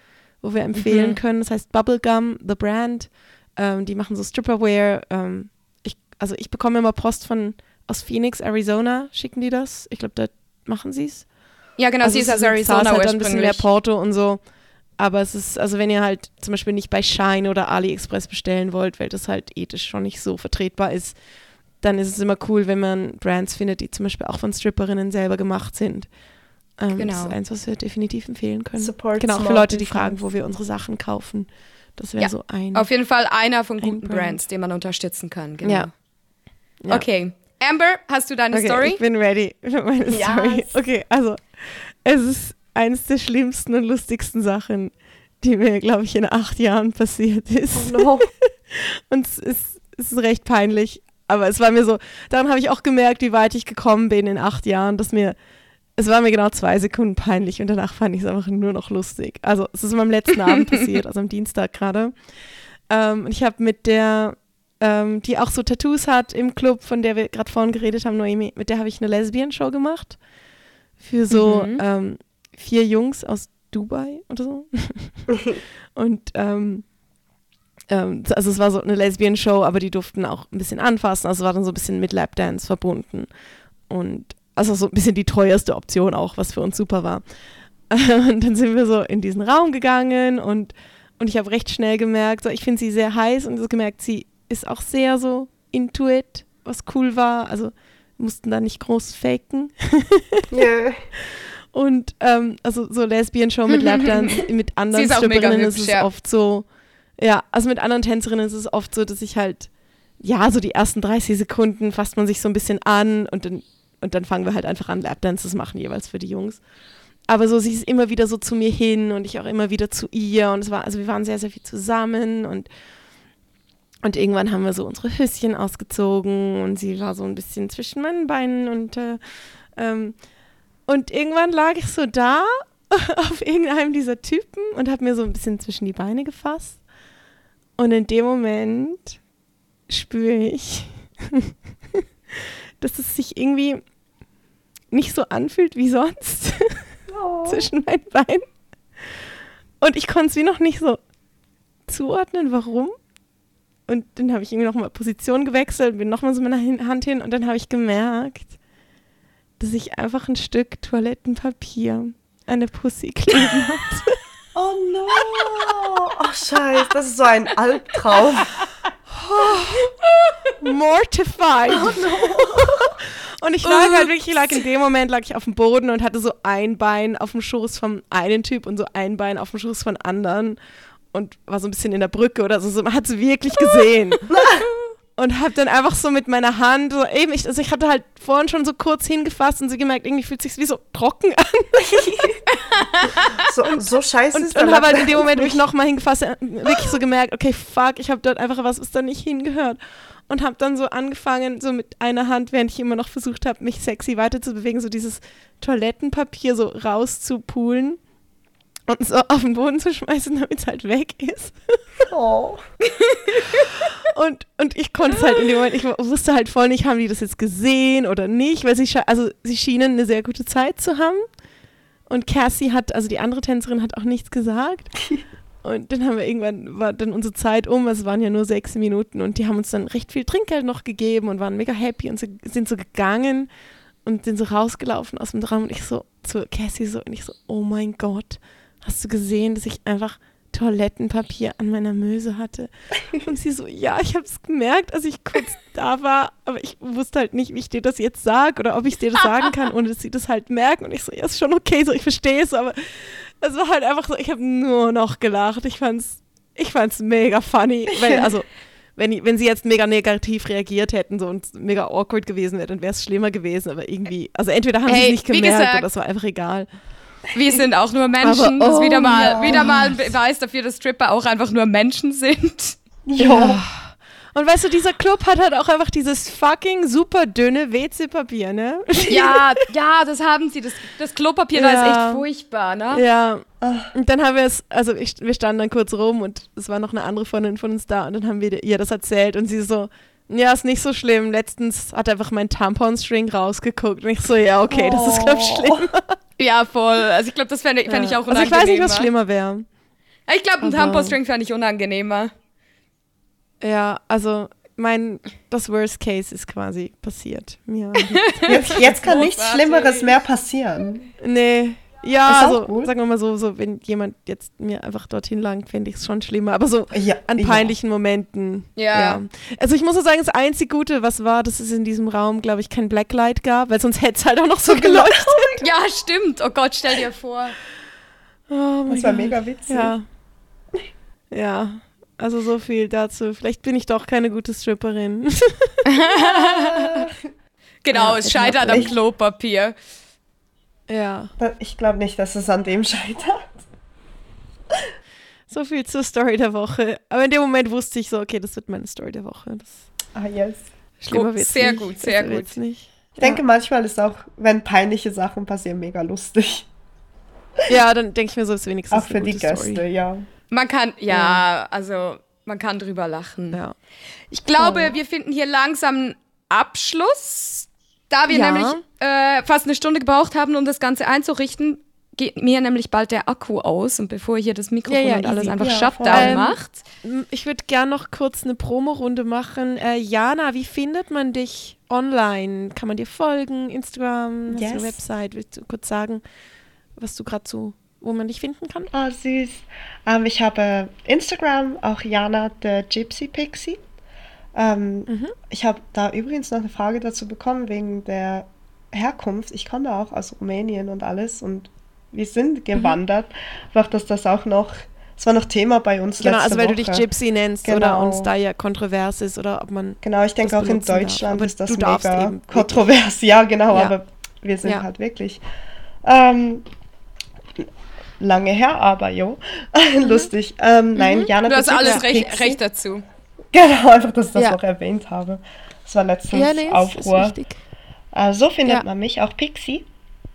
wo wir empfehlen Mhm. können. Das heißt Bubblegum, The Brand. Ähm, die machen so Stripperwear. Ähm, ich, also ich bekomme immer Post von aus Phoenix, Arizona, schicken die das. Ich glaube, da machen sie es. Ja, genau, sie ist aus Arizona halt ein bisschen mehr ursprünglich. Porto und so. Aber es ist, also wenn ihr halt zum Beispiel nicht bei Shine oder AliExpress bestellen wollt, weil das halt ethisch schon nicht so vertretbar ist, dann ist es immer cool, wenn man Brands findet, die zum Beispiel auch von Stripperinnen selber gemacht sind. Ähm, Das Genau. ist eins, was wir definitiv empfehlen können. Support genau, für Leute, die fragen, wo wir unsere Sachen kaufen. Das wäre Ja, so ein. Auf jeden Fall einer von guten Brand. Brands, den man unterstützen kann. Genau. Ja. Ja. Okay. Amber, hast du deine okay, Story? Ich bin ready für meine Yes. Story. Okay, also es ist eines der schlimmsten und lustigsten Sachen, die mir, glaube ich, in acht Jahren passiert ist. Oh no. Und es ist, es ist recht peinlich. Aber es war mir so, daran habe ich auch gemerkt, wie weit ich gekommen bin in acht Jahren, dass mir, es war mir genau zwei Sekunden peinlich und danach fand ich es einfach nur noch lustig. Also es ist am letzten Abend passiert, also am Dienstag gerade. Ähm, und ich habe mit der, ähm, die auch so Tattoos hat im Club, von der wir gerade vorhin geredet haben, Noemi, mit der habe ich eine Lesbian-Show gemacht. Für so Mhm. ähm, vier Jungs aus Dubai oder so. und ähm, ähm, also es war so eine Lesbian-Show, aber die durften auch ein bisschen anfassen. Also es war dann so ein bisschen mit Lapdance verbunden. Und also so ein bisschen die teuerste Option auch, was für uns super war. Und dann sind wir so in diesen Raum gegangen und, und ich habe recht schnell gemerkt, so ich finde sie sehr heiß und so gemerkt, sie ist auch sehr so into it, was cool war. Also mussten da nicht groß faken. Yeah. Und ähm, also so Lesbian-Show mit Lapdance, mit anderen Stripperinnen ist es ja. oft so, ja, also mit anderen Tänzerinnen ist es oft so, dass ich halt, ja, so die ersten 30 Sekunden fasst man sich so ein bisschen an und dann, und dann fangen wir halt einfach an, Lapdances machen, jeweils für die Jungs. Aber so, sie ist immer wieder so zu mir hin und ich auch immer wieder zu ihr und es war, also wir waren sehr, sehr viel zusammen und und irgendwann haben wir so unsere Höschen ausgezogen und sie war so ein bisschen zwischen meinen Beinen und äh, ähm, und irgendwann lag ich so da auf irgendeinem dieser Typen und habe mir so ein bisschen zwischen die Beine gefasst. Und in dem Moment spüre ich, dass es sich irgendwie nicht so anfühlt wie sonst Oh. zwischen meinen Beinen. Und ich konnte es wie noch nicht so zuordnen, warum. Und dann habe ich irgendwie nochmal Position gewechselt, bin nochmal so mit meiner Hand hin und dann habe ich gemerkt, dass ich einfach ein Stück Toilettenpapier an der Pussy kleben hatte. Oh no. Oh scheiße, das ist so ein Albtraum. Mortified. Und ich lag halt wirklich, ich lag in dem Moment, lag ich auf dem Boden und hatte so ein Bein auf dem Schoß vom einen Typ und so ein Bein auf dem Schoß von anderen und war so ein bisschen in der Brücke oder so. so man hat es wirklich gesehen. und hab dann einfach so mit meiner Hand, so eben, ich, also ich hatte halt vorhin schon so kurz hingefasst und so gemerkt, irgendwie fühlt sich wie so trocken an. So, so scheiße Und, und habe halt in Lappen dem Moment, wo ich nicht. nochmal hingefasst habe, wirklich so gemerkt, okay, fuck, ich habe dort einfach was, was da nicht hingehört. Und habe dann so angefangen, so mit einer Hand, während ich immer noch versucht habe, mich sexy weiter zu bewegen, so dieses Toilettenpapier so rauszupulen und so auf den Boden zu schmeißen, damit es halt weg ist. Oh. Und, und ich konnte es halt in dem Moment, ich wusste halt voll nicht, haben die das jetzt gesehen oder nicht, weil sie, also sie schienen eine sehr gute Zeit zu haben. Und Cassie hat, also die andere Tänzerin hat auch nichts gesagt. Und dann haben wir irgendwann, war dann unsere Zeit um, es waren ja nur sechs Minuten und die haben uns dann recht viel Trinkgeld noch gegeben und waren mega happy und so, sind so gegangen und sind so rausgelaufen aus dem Raum und ich so zu Cassie so und ich so, oh mein Gott, hast du gesehen, dass ich einfach Toilettenpapier an meiner Möse hatte? Und sie so, ja, ich habe es gemerkt, als ich kurz da war, aber ich wusste halt nicht, wie ich dir das jetzt sage oder ob ich dir das sagen kann, ohne dass sie das halt merken. Und ich so, ja, ist schon okay, so ich verstehe es, aber es war halt einfach so, ich habe nur noch gelacht. Ich fand's, ich fand's mega funny, weil also wenn, wenn sie jetzt mega negativ reagiert hätten so und mega awkward gewesen wäre, dann wäre es schlimmer gewesen. Aber irgendwie, also entweder haben sie Hey, es nicht gemerkt gesagt, oder es war einfach egal. Wir sind auch nur Menschen. Aber, das ist wieder oh mal, ja. wieder mal ein Beweis dafür, dass Stripper auch einfach nur Menschen sind. Ja. Und weißt du, dieser Club hat halt auch einfach dieses fucking super dünne WC-Papier, ne? Ja, ja, das haben sie. Das, das Klopapier da Ja. ist echt furchtbar, ne? Ja. Und dann haben wir es, also ich, wir standen dann kurz rum und es war noch eine andere Freundin von uns da und dann haben wir ihr das erzählt und sie so, ja, ist nicht so schlimm. Letztens hat einfach mein Tamponstring rausgeguckt und ich so, ja, okay, das ist, glaube ich, Oh. schlimm. Ja, voll. Also ich glaube, das fände fänd ich auch also unangenehmer. ich weiß nicht, was schlimmer wäre. Ich glaube, ein Tampostring fände ich unangenehmer. Ja, also mein, das Worst Case ist quasi passiert. Ja. Jetzt, jetzt kann nichts. Schlimmeres mehr passieren. nee. Ja, also gut. sagen wir mal so, so, wenn jemand jetzt mir einfach dorthin langt, fände ich es schon schlimmer. Aber so Ja, an ja. peinlichen Momenten. Ja. Also ich muss auch sagen, das einzig Gute, was war, dass es in diesem Raum, glaube ich, kein Blacklight gab, weil sonst hätte es halt auch noch so geleuchtet. Ja, stimmt. Oh Gott, stell dir vor. Oh mein Das war Gott. mega witzig. Ja. Ja. Also so viel dazu. Vielleicht bin ich doch keine gute Stripperin. Genau, Ja, es scheitert am. Klopapier. Ja. Ich glaube nicht, dass es an dem scheitert. So viel zur Story der Woche. Aber in dem Moment wusste ich so, okay, das wird meine Story der Woche. Das Ah, yes. schlimmer Gut, sehr nicht. gut, sehr gut. Nicht. Ich denke, manchmal ist auch, wenn peinliche Sachen passieren, mega lustig. Ja, dann denke ich mir so, ist wenigstens Auch für eine die Gäste, Story. ja. Man kann, ja, also man kann drüber lachen. Ja. Ich glaube, wir finden hier langsam einen Abschluss. Da wir Ja. nämlich äh, fast eine Stunde gebraucht haben, um das Ganze einzurichten, geht mir nämlich bald der Akku aus. Und bevor hier das Mikrofon Ja, ja, und alles easy. einfach Ja, Shutdown. Ähm, macht. Ich würde gern noch kurz eine Promo-Runde machen. Äh, Jana, wie findet man dich online? Kann man dir folgen? Instagram? Hast du eine Yes. Website? Willst du kurz sagen, was du gerade so, wo man dich finden kann? Ah, süß. Ähm, ich habe Instagram, auch Jana, der Gypsy Pixie. Ähm, Mhm. Ich habe da übrigens noch eine Frage dazu bekommen wegen der Herkunft. Ich komme auch aus Rumänien und alles und wir Mhm. sind gewandert. Einfach, dass das auch noch, es war noch Thema bei uns Genau, letzte also weil Woche. du dich Gypsy nennst oder Genau. uns da ja kontrovers ist oder ob man. Genau, ich denke auch in darf. Deutschland ist das mega kontrovers. Ja, genau, Ja. aber wir sind Ja. halt wirklich ähm, lange her, aber jo, lustig. Ähm, Nein, Jana, Mhm. Du hast alles recht, recht dazu. Genau, einfach, dass ich das Ja. noch erwähnt habe. Das war letztens Ja, nee, Aufruhr. Äh, so findet Ja. man mich, auch Pixie.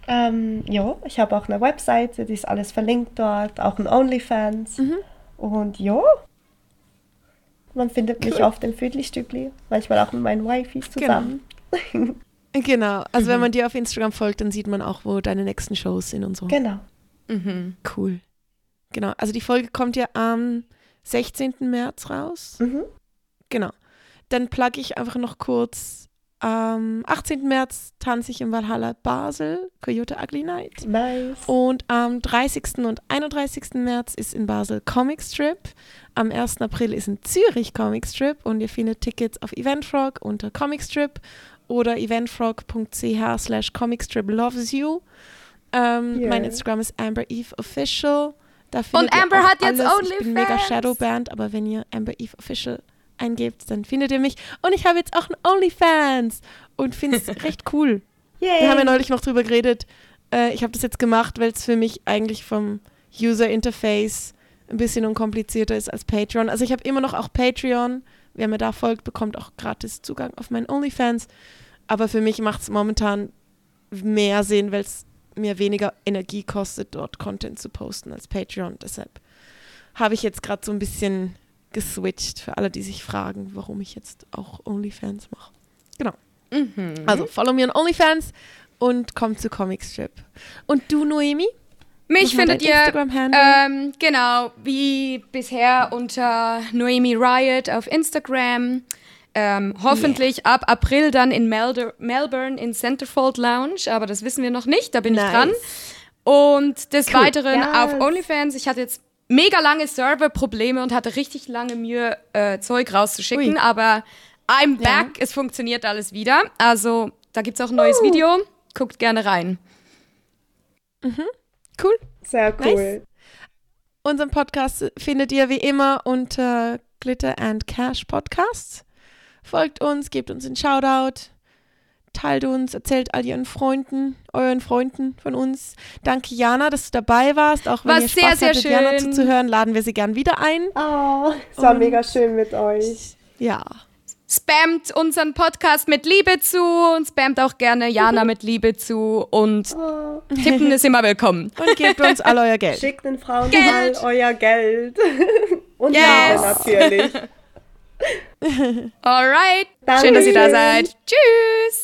Ähm, jo, ich habe auch eine Webseite, die ist alles verlinkt dort, auch ein OnlyFans. Mhm. Und jo, man findet mich auf dem Viertelstückli, manchmal auch mit meinen Wifis zusammen. Genau, also Mhm. wenn man dir auf Instagram folgt, dann sieht man auch, wo deine nächsten Shows sind und so. Genau. Mhm. Cool. Genau, also die Folge kommt ja am 16. März raus. Mhm. Genau. Dann plugge ich einfach noch kurz. Am 18. März tanze ich im Valhalla Basel, Coyote Ugly Night. Nice. Und am 30. und 31. März ist in Basel Comic Strip. Am 1. April ist in Zürich Comic Strip und ihr findet Tickets auf Eventfrog unter Comic Strip oder eventfrog.ch slash comicstrip loves you. Ähm, Yeah. Mein Instagram ist Amber Eve Official. Da findet Und ihr Amber hat jetzt alles. Ich bin mega OnlyFans. Shadowband, aber wenn ihr Amber Eve Official eingebt, dann findet ihr mich. Und ich habe jetzt auch ein OnlyFans und finde es recht cool. Yay. Wir haben ja neulich noch drüber geredet. Äh, ich habe das jetzt gemacht, weil es für mich eigentlich vom User Interface ein bisschen unkomplizierter ist als Patreon. Also ich habe immer noch auch Patreon. Wer mir da folgt, bekommt auch gratis Zugang auf meinen OnlyFans. Aber für mich macht es momentan mehr Sinn, weil es mir weniger Energie kostet, dort Content zu posten als Patreon. Deshalb habe ich jetzt gerade so ein bisschen geswitcht für alle, die sich fragen, warum ich jetzt auch OnlyFans mache. Mhm. Also follow mir on OnlyFans und komm zu Comic Strip. Und du, Noemi? Mich findet ihr ähm, genau wie bisher unter Noemi Riot auf Instagram. Ähm, hoffentlich ab April dann in Melder Melbourne in Centerfold Lounge, aber das wissen wir noch nicht, da bin ich Nice. dran. Und des Cool. Weiteren Yes. auf OnlyFans. Ich hatte jetzt mega lange Serverprobleme und hatte richtig lange Mühe, äh, Zeug rauszuschicken, Ui. aber I'm Ja. back, es funktioniert alles wieder. Also da gibt es auch ein neues Video, guckt gerne rein. Cool. Sehr cool. Nice. Unseren Podcast findet ihr wie immer unter Glitter and Cash Podcast. Folgt uns, gebt uns einen Shoutout, teilt uns, erzählt all ihren Freunden, euren Freunden von uns. Danke, Jana, dass du dabei warst. Auch wenn War ihr sehr, Spaß sehr hattet, Jana schön. zuzuhören, laden wir sie gern wieder ein. Oh, es war Und- mega schön mit euch. Ja. Spamt unseren Podcast mit Liebe zu und spamt auch gerne Jana mit Liebe zu und Oh. Tippen ist immer willkommen. Und gebt uns all euer Geld. Schickt den Frauen Geld. mal euer Geld. Und Yes. Liebe natürlich. Alright. Schön, dass ihr da seid. Tschüss.